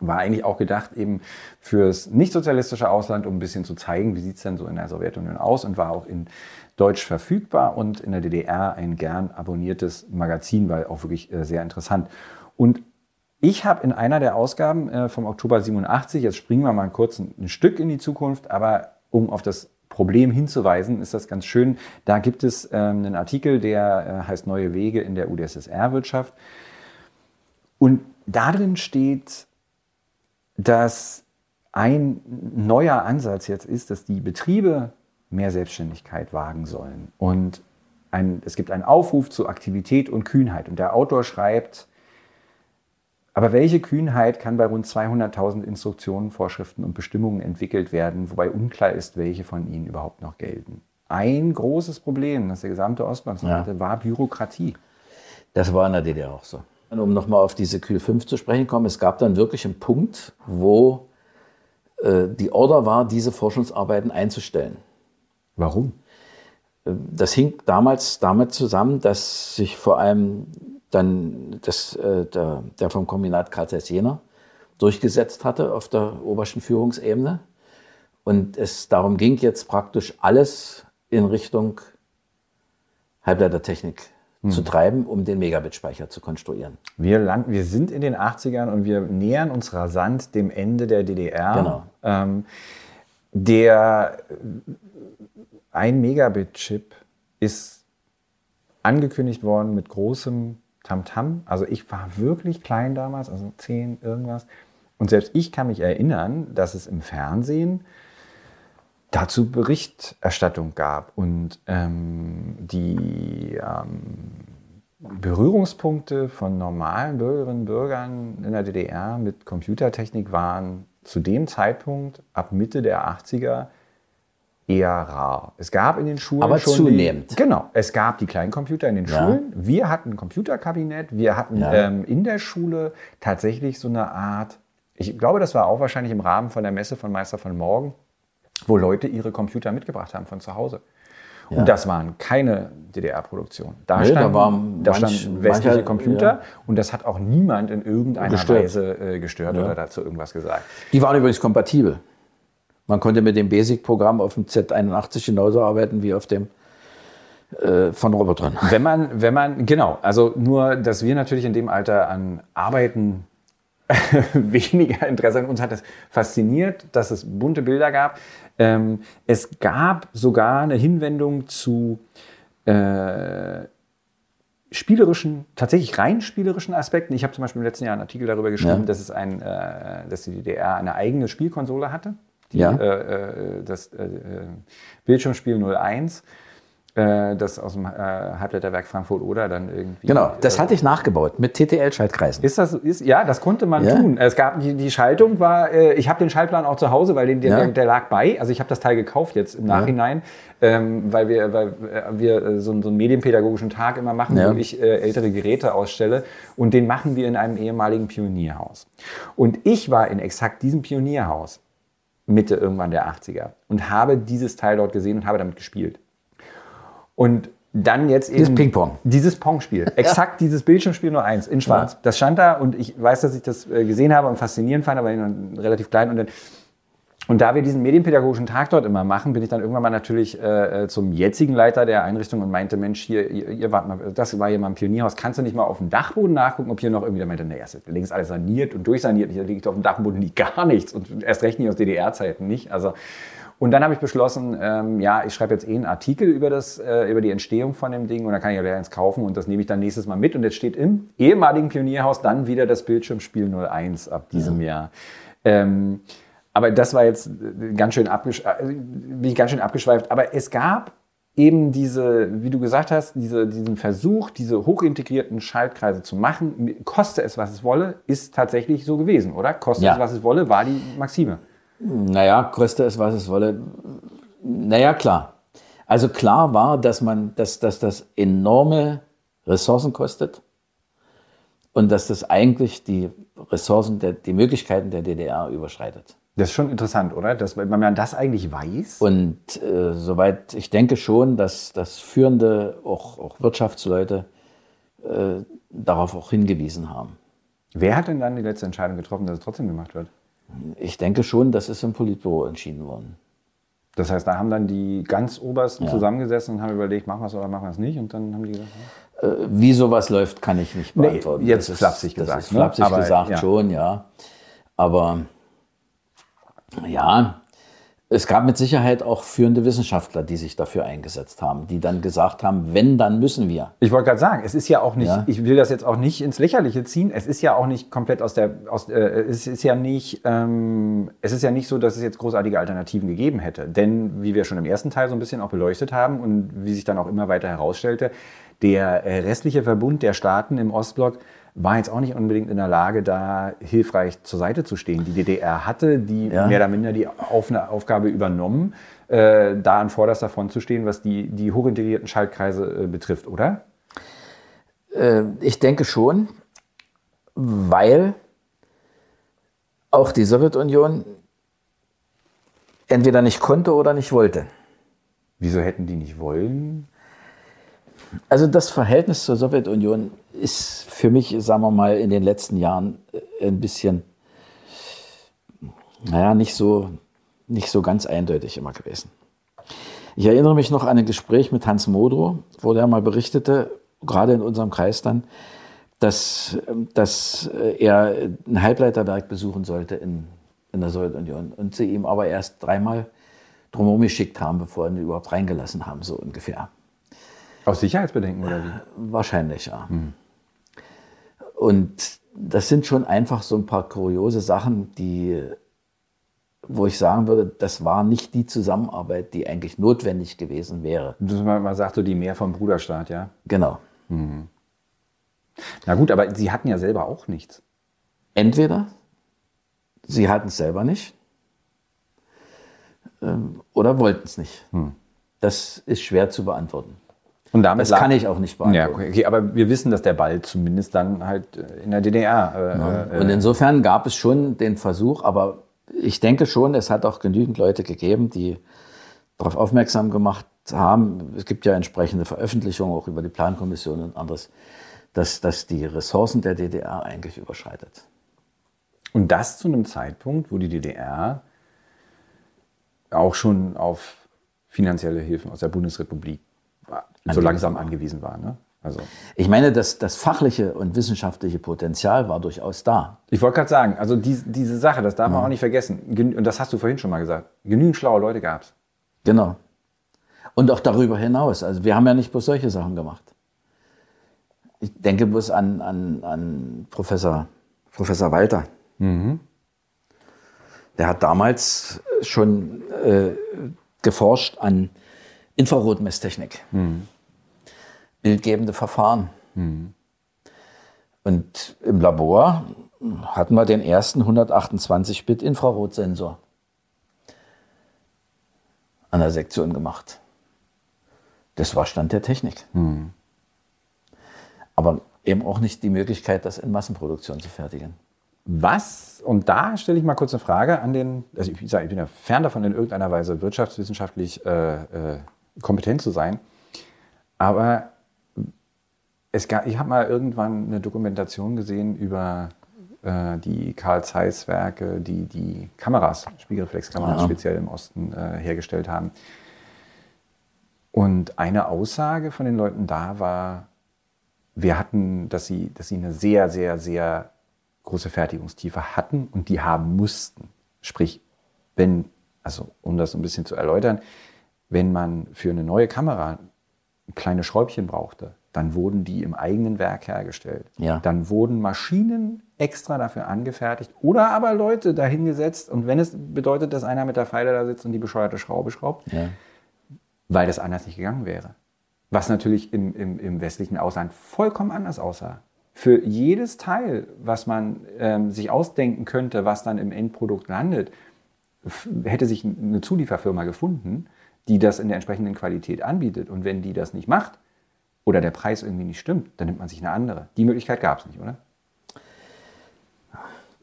War eigentlich auch gedacht eben fürs nicht-sozialistische Ausland, um ein bisschen zu zeigen, wie sieht es denn so in der Sowjetunion aus und war auch in Deutsch verfügbar und in der DDR ein gern abonniertes Magazin, weil auch wirklich äh, sehr interessant. Und Ich habe in einer der Ausgaben äh, vom Oktober 87, jetzt springen wir mal kurz ein, Stück in die Zukunft, aber um auf das Problem hinzuweisen, ist das ganz schön. Da gibt es ähm, einen Artikel, der äh, heißt Neue Wege in der UdSSR-Wirtschaft. Und darin steht, dass ein neuer Ansatz jetzt ist, dass die Betriebe mehr Selbstständigkeit wagen sollen. Und ein, es gibt einen Aufruf zu Aktivität und Kühnheit. Und der Autor schreibt, aber welche Kühnheit kann bei rund 200.000 Instruktionen, Vorschriften und Bestimmungen entwickelt werden, wobei unklar ist, welche von ihnen überhaupt noch gelten? Ein großes Problem, das der gesamte Ostblock ja. hatte, war Bürokratie. Das war in der DDR auch so. Und um nochmal auf diese Kühl 5 zu sprechen kommen, es gab dann wirklich einen Punkt, wo äh, die Order war, diese Forschungsarbeiten einzustellen. Warum? Das hing damals damit zusammen, dass sich vor allem dann das, äh, der, der vom Kombinat Karl Jena durchgesetzt hatte auf der obersten Führungsebene. Und es darum ging jetzt praktisch alles in Richtung Halbleitertechnik hm. zu treiben, um den Megabit-Speicher zu konstruieren. Wir, landen, wir sind in den 80ern und wir nähern uns rasant dem Ende der DDR. Genau. Ähm, der 1 Megabit-Chip ist angekündigt worden mit großem Tamtam. -Tam. Also ich war wirklich klein damals, also 10 irgendwas. Und selbst ich kann mich erinnern, dass es im Fernsehen dazu Berichterstattung gab und ähm, die ähm, Berührungspunkte von normalen Bürgerinnen und Bürgern in der DDR mit Computertechnik waren zu dem Zeitpunkt ab Mitte der 80er eher rar. Es gab in den Schulen Aber schon zunehmend. Die, genau, es gab die kleinen Computer in den ja. Schulen. Wir hatten ein Computerkabinett. Wir hatten ja. ähm, in der Schule tatsächlich so eine Art. Ich glaube, das war auch wahrscheinlich im Rahmen von der Messe von Meister von Morgen wo Leute ihre Computer mitgebracht haben von zu Hause. Ja. Und das waren keine DDR-Produktionen. Da, nee, standen, da, da standen westliche mancher, Computer ja. und das hat auch niemand in irgendeiner gestört. Weise äh, gestört ja. oder dazu irgendwas gesagt. Die waren übrigens kompatibel. Man konnte mit dem Basic-Programm auf dem Z81 genauso arbeiten wie auf dem äh, von Robotern. Wenn man, wenn man, genau, also nur, dass wir natürlich in dem Alter an Arbeiten weniger Interesse an uns hat es fasziniert, dass es bunte Bilder gab. Ähm, es gab sogar eine Hinwendung zu äh, spielerischen, tatsächlich rein spielerischen Aspekten. Ich habe zum Beispiel im letzten Jahr einen Artikel darüber geschrieben, ja. dass, es ein, äh, dass die DDR eine eigene Spielkonsole hatte. Die, ja. äh, äh das äh, äh, Bildschirmspiel 01 äh, das aus dem äh, Halbleiterwerk Frankfurt oder dann irgendwie. Genau, das hatte ich nachgebaut mit TTL-Schaltkreisen. Ist das, ist, ja, das konnte man ja. tun. Es gab die, die Schaltung war, äh, ich habe den Schaltplan auch zu Hause, weil den, der, ja. der, lag bei. Also ich habe das Teil gekauft jetzt im Nachhinein, ja. ähm, weil wir, weil wir so, so einen medienpädagogischen Tag immer machen, wo ich äh, ältere Geräte ausstelle. Und den machen wir in einem ehemaligen Pionierhaus. Und ich war in exakt diesem Pionierhaus. Mitte irgendwann der 80er und habe dieses Teil dort gesehen und habe damit gespielt. Und dann jetzt eben. Dieses Ping-Pong. Dieses Pong-Spiel. Exakt ja. dieses Bildschirmspiel nur eins, in schwarz. Ja. Das stand da und ich weiß, dass ich das äh, gesehen habe und faszinierend fand, aber relativ klein. Und, dann, und da wir diesen medienpädagogischen Tag dort immer machen, bin ich dann irgendwann mal natürlich äh, äh, zum jetzigen Leiter der Einrichtung und meinte, Mensch, hier, ihr, ihr wart mal, das war hier mal ein Pionierhaus, kannst du nicht mal auf dem Dachboden nachgucken, ob hier noch irgendwie, der meinte, naja, links alles saniert und durchsaniert, hier liegt auf dem Dachboden liegt gar nichts und erst recht nicht aus DDR-Zeiten nicht. Also und dann habe ich beschlossen, ähm, ja, ich schreibe jetzt eh einen Artikel über, das, äh, über die Entstehung von dem Ding und dann kann ich ja eins kaufen und das nehme ich dann nächstes Mal mit. Und jetzt steht im ehemaligen Pionierhaus dann wieder das Bildschirmspiel 01 ab diesem ja. Jahr. Ähm, aber das war jetzt äh, ganz schön, abgesch äh, bin ich ganz schön abgeschweift. Aber es gab eben diese, wie du gesagt hast, diese, diesen Versuch, diese hochintegrierten Schaltkreise zu machen, koste es, was es wolle, ist tatsächlich so gewesen, oder? Koste ja. es, was es wolle, war die Maxime. Naja, koste es, was es wolle. Naja, klar. Also klar war, dass man, dass, dass das enorme Ressourcen kostet und dass das eigentlich die Ressourcen, der, die Möglichkeiten der DDR überschreitet. Das ist schon interessant, oder? Dass, man das eigentlich weiß. Und äh, soweit ich denke schon, dass, dass führende, auch, auch Wirtschaftsleute äh, darauf auch hingewiesen haben. Wer hat denn dann die letzte Entscheidung getroffen, dass es trotzdem gemacht wird? Ich denke schon, das ist im Politbüro entschieden worden. Das heißt, da haben dann die ganz Obersten ja. zusammengesessen und haben überlegt, machen wir es oder machen wir es nicht? Und dann haben die gesagt, Äh, wie sowas läuft, kann ich nicht beantworten. Nee, jetzt das flapsig ist, gesagt. Das ist flapsig ne? Aber, gesagt ja. schon, ja. Aber ja, es gab mit Sicherheit auch führende Wissenschaftler, die sich dafür eingesetzt haben, die dann gesagt haben, wenn, dann müssen wir. Ich wollte gerade sagen, es ist ja auch nicht, Ja. ich will das jetzt auch nicht ins Lächerliche ziehen, es ist ja auch nicht komplett aus der, aus, äh, es ist ja nicht, ähm, es ist ja nicht so, dass es jetzt großartige Alternativen gegeben hätte. Denn, wie wir schon im ersten Teil so ein bisschen auch beleuchtet haben und wie sich dann auch immer weiter herausstellte, der äh, restliche Verbund der Staaten im Ostblock war jetzt auch nicht unbedingt in der Lage, da hilfreich zur Seite zu stehen. Die DDR hatte die Ja. mehr oder minder die Auf Aufgabe übernommen, äh, da an vorderster Front zu stehen, was die, die hochintegrierten Schaltkreise äh, betrifft, oder? Äh, ich denke schon, weil auch die Sowjetunion entweder nicht konnte oder nicht wollte. Wieso hätten die nicht wollen? Also das Verhältnis zur Sowjetunion ist für mich, sagen wir mal, in den letzten Jahren äh, ein bisschen, naja, nicht so, nicht so ganz eindeutig immer gewesen. Ich erinnere mich noch an ein Gespräch mit Hans Modrow, wo der mal berichtete, gerade in unserem Kreis dann, dass, dass äh, er ein Halbleiterwerk besuchen sollte in, in der Sowjetunion und sie ihm aber erst dreimal drumherum geschickt haben, bevor ihn überhaupt reingelassen haben, so ungefähr. Aus Sicherheitsbedenken oder wie? Wahrscheinlich, ja. Und das sind schon einfach so ein paar kuriose Sachen, die, wo ich sagen würde, das war nicht die Zusammenarbeit, die eigentlich notwendig gewesen wäre. Man sagt, so die mehr vom Bruderstaat, ja? Genau. Na gut, aber sie hatten ja selber auch nichts. Entweder sie hatten es selber nicht ähm, oder wollten es nicht. Das ist schwer zu beantworten. Und damit Das kann ich auch nicht Ja, beantworten. okay, okay, aber wir wissen, dass der Ball zumindest dann halt äh, in der DDR. Äh, äh, Und insofern gab es schon den Versuch, aber ich denke schon, es hat auch genügend Leute gegeben, die darauf aufmerksam gemacht haben. Es gibt ja entsprechende Veröffentlichungen auch über die Plankommission und anderes, dass, dass die Ressourcen der DDR eigentlich überschreitet. Und das zu einem Zeitpunkt, wo die DDR auch schon auf finanzielle Hilfen aus der Bundesrepublik so langsam angewiesen war. Ne? Also, Ich meine, das, das fachliche und wissenschaftliche Potenzial war durchaus da. ich wollte gerade sagen, also dies, diese Sache, das darf man auch nicht vergessen. Und das hast du vorhin schon mal gesagt. Genügend schlaue Leute gab es. Genau. Und auch darüber hinaus. Also wir haben ja nicht bloß solche Sachen gemacht. Ich denke bloß an, an, an Professor, Professor Walter. Der hat damals schon äh, geforscht an Infrarotmesstechnik. Bildgebende Verfahren. Und im Labor hatten wir den ersten 128-Bit Infrarotsensor an der Sektion gemacht. Das war Stand der Technik. Aber eben auch nicht die Möglichkeit, das in Massenproduktion zu fertigen. Was, und da stelle ich mal kurz eine Frage an den, also ich, sage, ich bin ja fern davon, in irgendeiner Weise wirtschaftswissenschaftlich äh, äh, kompetent zu sein, aber es gab, ich habe mal irgendwann eine Dokumentation gesehen über äh, die Karl Zeiss Werke, die die Kameras, Spiegelreflexkameras Ja. speziell im Osten äh, hergestellt haben. Und eine Aussage von den Leuten da war, wir hatten, dass sie, dass sie eine sehr, sehr, sehr große Fertigungstiefe hatten und die haben mussten. Sprich, wenn, also um das ein bisschen zu erläutern, wenn man für eine neue Kamera kleine Schräubchen brauchte, dann wurden die im eigenen Werk hergestellt. Ja. Dann wurden Maschinen extra dafür angefertigt oder aber Leute dahingesetzt. Und wenn es bedeutet, dass einer mit der Pfeile da sitzt und die bescheuerte Schraube schraubt, Ja. weil das anders nicht gegangen wäre. Was natürlich im, im, im westlichen Ausland vollkommen anders aussah. Für jedes Teil, was man ähm, sich ausdenken könnte, was dann im Endprodukt landet, hätte sich eine Zulieferfirma gefunden, die das in der entsprechenden Qualität anbietet. Und wenn die das nicht macht oder der Preis irgendwie nicht stimmt, dann nimmt man sich eine andere. Die Möglichkeit gab es nicht, oder?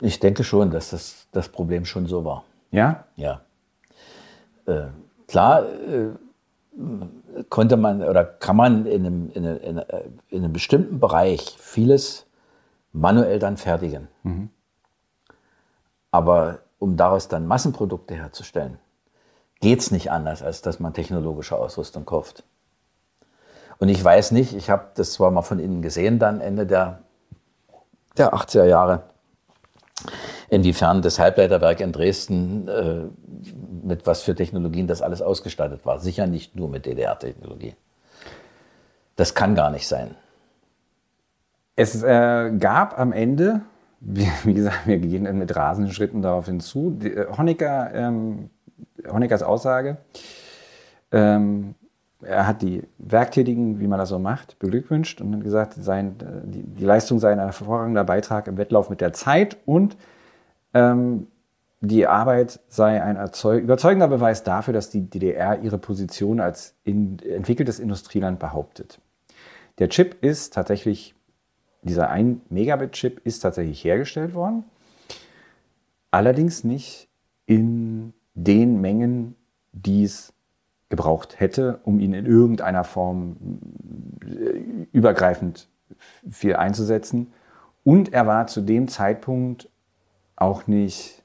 Ich denke schon, dass das, das Problem schon so war. Ja? Ja. Äh, klar äh, konnte man oder kann man in einem, in, einem, in, einem- in einem bestimmten Bereich vieles manuell dann fertigen. Aber um daraus dann Massenprodukte herzustellen, geht es nicht anders, als dass man technologische Ausrüstung kauft. Und ich weiß nicht, ich habe das zwar mal von innen gesehen, dann Ende der, der 80er Jahre, inwiefern das Halbleiterwerk in Dresden äh, mit was für Technologien das alles ausgestattet war. Sicher nicht nur mit DDR-Technologie. Das kann gar nicht sein. Es äh, gab am Ende, wie, wie, gesagt, wir gehen mit rasenden Schritten darauf hinzu, die, äh, Honecker, ähm, Honeckers Aussage, ähm, er hat die Werktätigen, wie man das so macht, beglückwünscht und hat gesagt, sein, äh, die, die, Leistung sei ein hervorragender Beitrag im Wettlauf mit der Zeit und ähm, die Arbeit sei ein überzeugender Beweis dafür, dass die DDR ihre Position als in, entwickeltes Industrieland behauptet. Der Chip ist tatsächlich, dieser 1 Megabit-Chip ist tatsächlich hergestellt worden, allerdings nicht in den Mengen, die es gebraucht hätte, um ihn in irgendeiner Form äh, übergreifend viel einzusetzen. Und er war zu dem Zeitpunkt auch nicht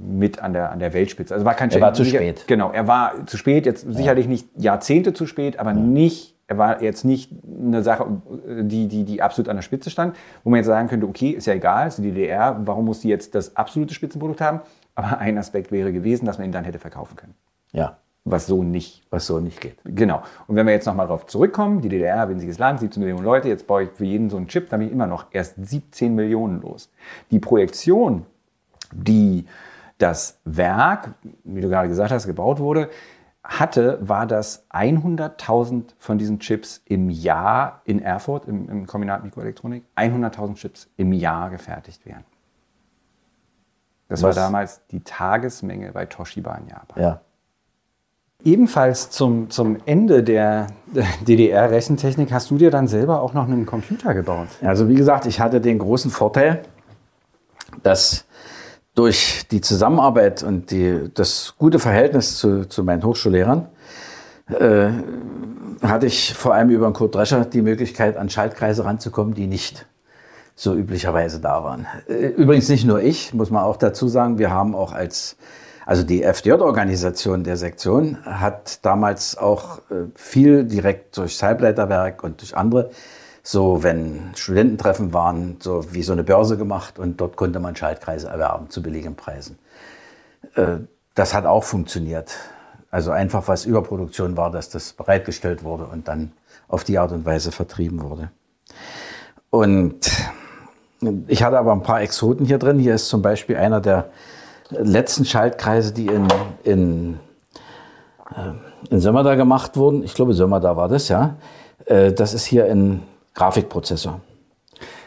mit an der, an der Weltspitze. Also war kein Er war zu spät. Genau, er war zu spät, jetzt ja. sicherlich nicht Jahrzehnte zu spät, aber ja. nicht, er war jetzt nicht eine Sache, die, die, die absolut an der Spitze stand, wo man jetzt sagen könnte, okay, ist ja egal, ist die DDR, warum muss die jetzt das absolute Spitzenprodukt haben? Aber ein Aspekt wäre gewesen, dass man ihn dann hätte verkaufen können. Ja. Was so nicht. Was so nicht geht. Genau. Und wenn wir jetzt nochmal darauf zurückkommen, die DDR, winziges Land, 17 Millionen Leute, jetzt baue ich für jeden so einen Chip, dann bin ich immer noch erst 17 Millionen los. Die Projektion, die das Werk, wie du gerade gesagt hast, gebaut wurde, hatte, war, dass 100.000 von diesen Chips im Jahr in Erfurt, im, im Kombinat Mikroelektronik, 100.000 Chips im Jahr gefertigt werden. Das Was? war damals die Tagesmenge bei Toshiba in Japan. Ja. Ebenfalls zum, zum Ende der DDR-Rechentechnik hast du dir dann selber auch noch einen Computer gebaut. Also wie gesagt, ich hatte den großen Vorteil, dass durch die Zusammenarbeit und die, das gute Verhältnis zu, zu meinen Hochschullehrern äh, hatte ich vor allem über den Kurt Drescher die Möglichkeit, an Schaltkreise ranzukommen, die nicht so üblicherweise da waren. Äh, übrigens nicht nur ich, muss man auch dazu sagen, wir haben auch als also die FDJ-Organisation der Sektion hat damals auch äh, viel direkt durch Halbleiterwerk und durch andere, so wenn Studententreffen waren, so wie so eine Börse gemacht und dort konnte man Schaltkreise erwerben zu billigen Preisen. Äh, das hat auch funktioniert. Also einfach was Überproduktion war, dass das bereitgestellt wurde und dann auf die Art und Weise vertrieben wurde. Und ich hatte aber ein paar Exoten hier drin. Hier ist zum Beispiel einer der letzten Schaltkreise, die in, in, äh, in Sömmerda gemacht wurden, ich glaube Sömmerda war das, ja, äh, das ist hier ein Grafikprozessor.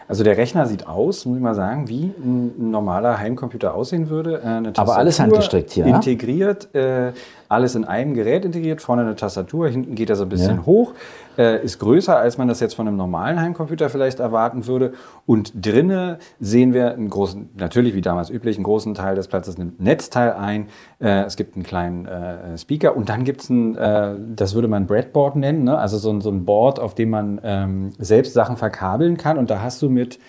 Also der Rechner sieht aus, muss ich mal sagen, wie ein normaler Heimcomputer aussehen würde. Äh, Aber alles handgestrickt hier. Integriert, äh, alles in einem Gerät integriert, vorne eine Tastatur, hinten geht er so ein bisschen ja. hoch äh, ist größer, als man das jetzt von einem normalen Heimcomputer vielleicht erwarten würde. Und drinnen sehen wir einen großen, natürlich wie damals üblich, einen großen Teil des Platzes nimmt ein Netzteil ein. Äh, es gibt einen kleinen äh, Speaker und dann gibt es ein, äh, das würde man Breadboard nennen, ne? also so ein, so ein Board, auf dem man ähm, selbst Sachen verkabeln kann. Und da hast du mit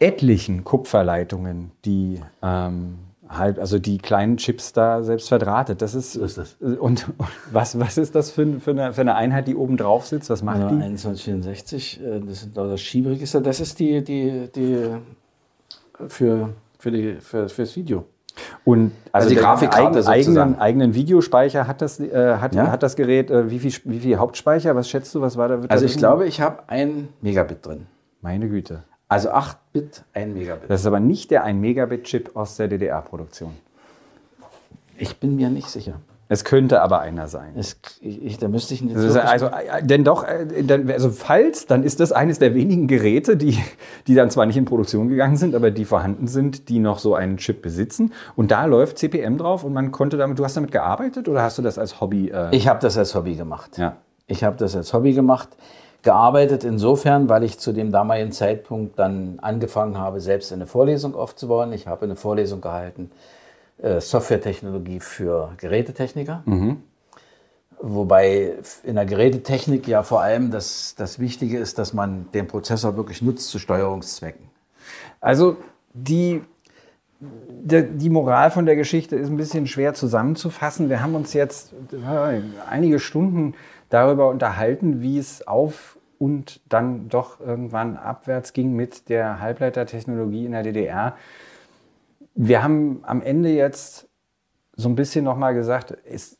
etlichen Kupferleitungen, die ähm, halb, also die kleinen Chips da selbst verdrahtet. Das ist, ist das. Und, was, was ist das für, für, eine, für eine Einheit, die oben drauf sitzt? Was macht ja, die? 2164, äh, das ist das Schieberegister. Das ist die, die, die für, für, die, für, fürs Video. Und also, also die Grafikkarte eigenen, eigenen Videospeicher hat das, äh, hat, ja? hat das Gerät. Äh, wie, viel, wie viel Hauptspeicher? Was schätzt du? Was war da? Also ich glaube, ich habe ein Megabit drin. Meine Güte. Also 8 Bit, 1 Megabit. Das ist aber nicht der 1 Megabit-Chip aus der DDR-Produktion. Ich bin mir nicht sicher. Es könnte aber einer sein. Es, ich, da müsste ich nicht. Also, äh, denn doch, äh, also falls, dann ist das eines der wenigen Geräte, die, die dann zwar nicht in Produktion gegangen sind, aber die vorhanden sind, die noch so einen Chip besitzen. Und da läuft CPM drauf und man konnte damit, du hast damit gearbeitet oder hast du das als Hobby? Äh ich habe das als Hobby gemacht. Ja. Ich habe das als Hobby gemacht gearbeitet insofern, weil ich zu dem damaligen Zeitpunkt dann angefangen habe, selbst eine Vorlesung aufzubauen. Ich habe eine Vorlesung gehalten, äh, Softwaretechnologie für Gerätetechniker. Mhm. Wobei in der Gerätetechnik ja vor allem das, das Wichtige ist, dass man den Prozessor wirklich nutzt zu Steuerungszwecken. Also die, die, Moral von der Geschichte ist ein bisschen schwer zusammenzufassen. Wir haben uns jetzt äh, einige Stunden darüber unterhalten, wie es auf und dann doch irgendwann abwärts ging mit der Halbleitertechnologie in der DDR. Wir haben am Ende jetzt so ein bisschen nochmal gesagt, es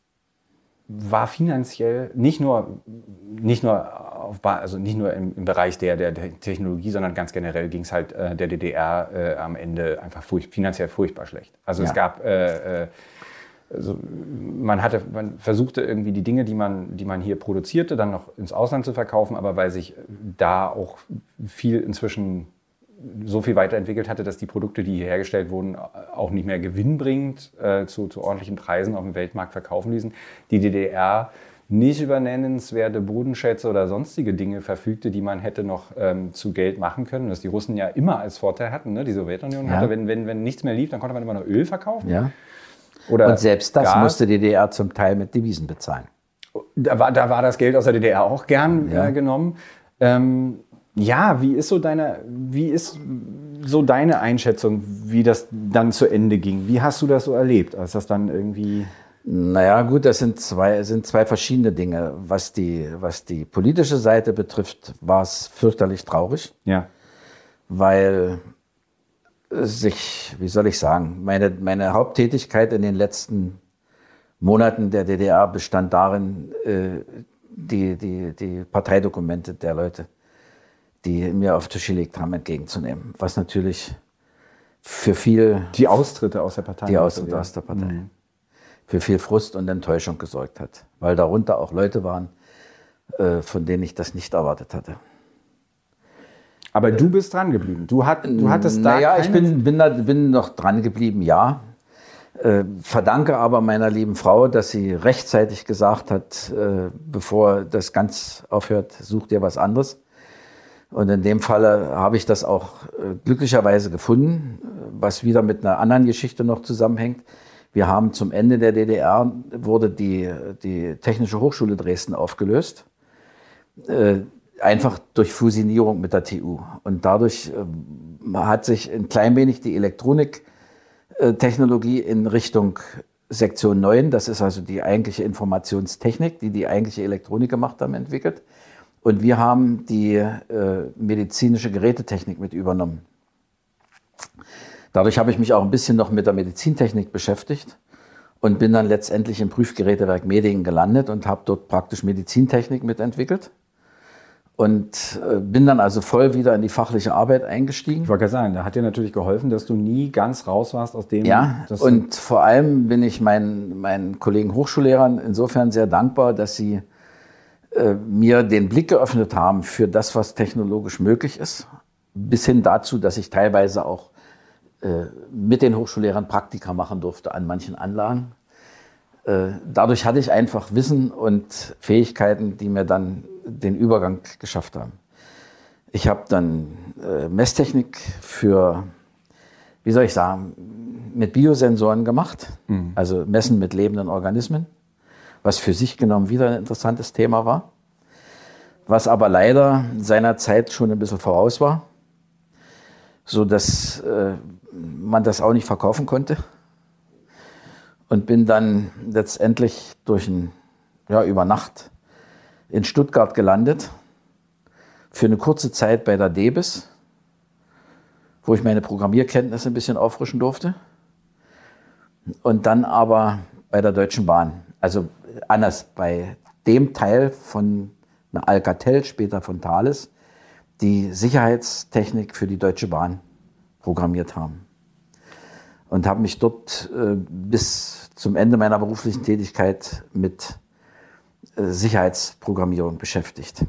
war finanziell nicht nur, nicht nur, auf, also nicht nur im, im Bereich der, der, Technologie, sondern ganz generell ging es halt äh, der DDR äh, am Ende einfach furch, finanziell furchtbar schlecht. Also ja. es gab, äh, äh, also man hatte, man versuchte irgendwie die Dinge, die man, die man hier produzierte, dann noch ins Ausland zu verkaufen, aber weil sich da auch viel inzwischen so viel weiterentwickelt hatte, dass die Produkte, die hier hergestellt wurden, auch nicht mehr gewinnbringend äh, zu, zu ordentlichen Preisen auf dem Weltmarkt verkaufen ließen. Die DDR nicht über nennenswerte Bodenschätze oder sonstige Dinge verfügte, die man hätte noch ähm, zu Geld machen können. Was die Russen ja immer als Vorteil hatten. Ne? Die Sowjetunion ja. hatte, wenn, wenn, wenn nichts mehr lief, dann konnte man immer noch Öl verkaufen. Ja. Oder Und selbst das Gas. musste die DDR zum Teil mit Devisen bezahlen. Da war, da war das Geld aus der DDR auch gern ja. äh, genommen. Ähm, ja, wie ist so deine, wie ist so deine Einschätzung, wie das dann zu Ende ging? Wie hast du das so erlebt, als das dann irgendwie naja, gut, das sind zwei, sind zwei verschiedene Dinge. Was die, was die politische Seite betrifft, war es fürchterlich traurig. Ja. Weil sich, wie soll ich sagen, meine, meine Haupttätigkeit in den letzten Monaten der DDR bestand darin, äh, die, die, die Parteidokumente der Leute die mir auf Tisch gelegt haben, entgegenzunehmen. Was natürlich für viel. Die Austritte aus der Partei. Die Austritte aus der Partei. Mhm. Für viel Frust und Enttäuschung gesorgt hat. Weil darunter auch Leute waren, äh, von denen ich das nicht erwartet hatte. Aber du bist dran geblieben. Du, hat, du hattest da. Naja, ich bin, bin, da, bin noch dran geblieben, ja. Äh, verdanke aber meiner lieben Frau, dass sie rechtzeitig gesagt hat, äh, bevor das ganz aufhört, such dir was anderes. Und in dem Falle habe ich das auch äh, glücklicherweise gefunden, was wieder mit einer anderen Geschichte noch zusammenhängt. Wir haben zum Ende der DDR wurde die, die Technische Hochschule Dresden aufgelöst. Äh, einfach durch Fusionierung mit der TU. Und dadurch äh, hat sich ein klein wenig die Elektroniktechnologie in Richtung Sektion 9, das ist also die eigentliche Informationstechnik, die die eigentliche Elektronik gemacht haben, entwickelt. Und wir haben die äh, medizinische Gerätetechnik mit übernommen. Dadurch habe ich mich auch ein bisschen noch mit der Medizintechnik beschäftigt und bin dann letztendlich im Prüfgerätewerk Medingen gelandet und habe dort praktisch Medizintechnik mitentwickelt. Und äh, bin dann also voll wieder in die fachliche Arbeit eingestiegen. Ich wollte gerade sagen, da hat dir natürlich geholfen, dass du nie ganz raus warst aus dem. Ja, und vor allem bin ich meinen, meinen Kollegen Hochschullehrern insofern sehr dankbar, dass sie äh, mir den Blick geöffnet haben für das, was technologisch möglich ist, bis hin dazu, dass ich teilweise auch äh, mit den Hochschullehrern Praktika machen durfte an manchen Anlagen. Äh, dadurch hatte ich einfach Wissen und Fähigkeiten, die mir dann den Übergang geschafft haben. Ich habe dann Messtechnik für, wie soll ich sagen, mit Biosensoren gemacht, mhm. also Messen mit lebenden Organismen was für sich genommen wieder ein interessantes Thema war, was aber leider seiner Zeit schon ein bisschen voraus war, so dass äh, man das auch nicht verkaufen konnte. Und bin dann letztendlich durch ein, ja, über Nacht in Stuttgart gelandet, für eine kurze Zeit bei der Debis, wo ich meine Programmierkenntnisse ein bisschen auffrischen durfte. Und dann aber bei der Deutschen Bahn. Also anders bei dem Teil von Alcatel, später von Thales, die Sicherheitstechnik für die Deutsche Bahn programmiert haben. Und habe mich dort äh, bis zum Ende meiner beruflichen Tätigkeit mit Sicherheitsprogrammierung beschäftigt.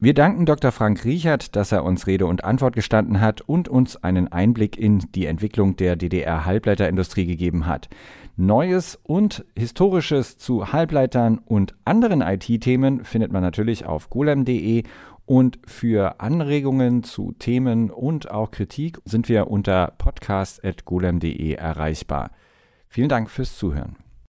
Wir danken Dr. Frank Riechert, dass er uns Rede und Antwort gestanden hat und uns einen Einblick in die Entwicklung der DDR-Halbleiterindustrie gegeben hat. Neues und Historisches zu Halbleitern und anderen IT-Themen findet man natürlich auf golem.de und für Anregungen zu Themen und auch Kritik sind wir unter podcast.golem.de erreichbar. Vielen Dank fürs Zuhören.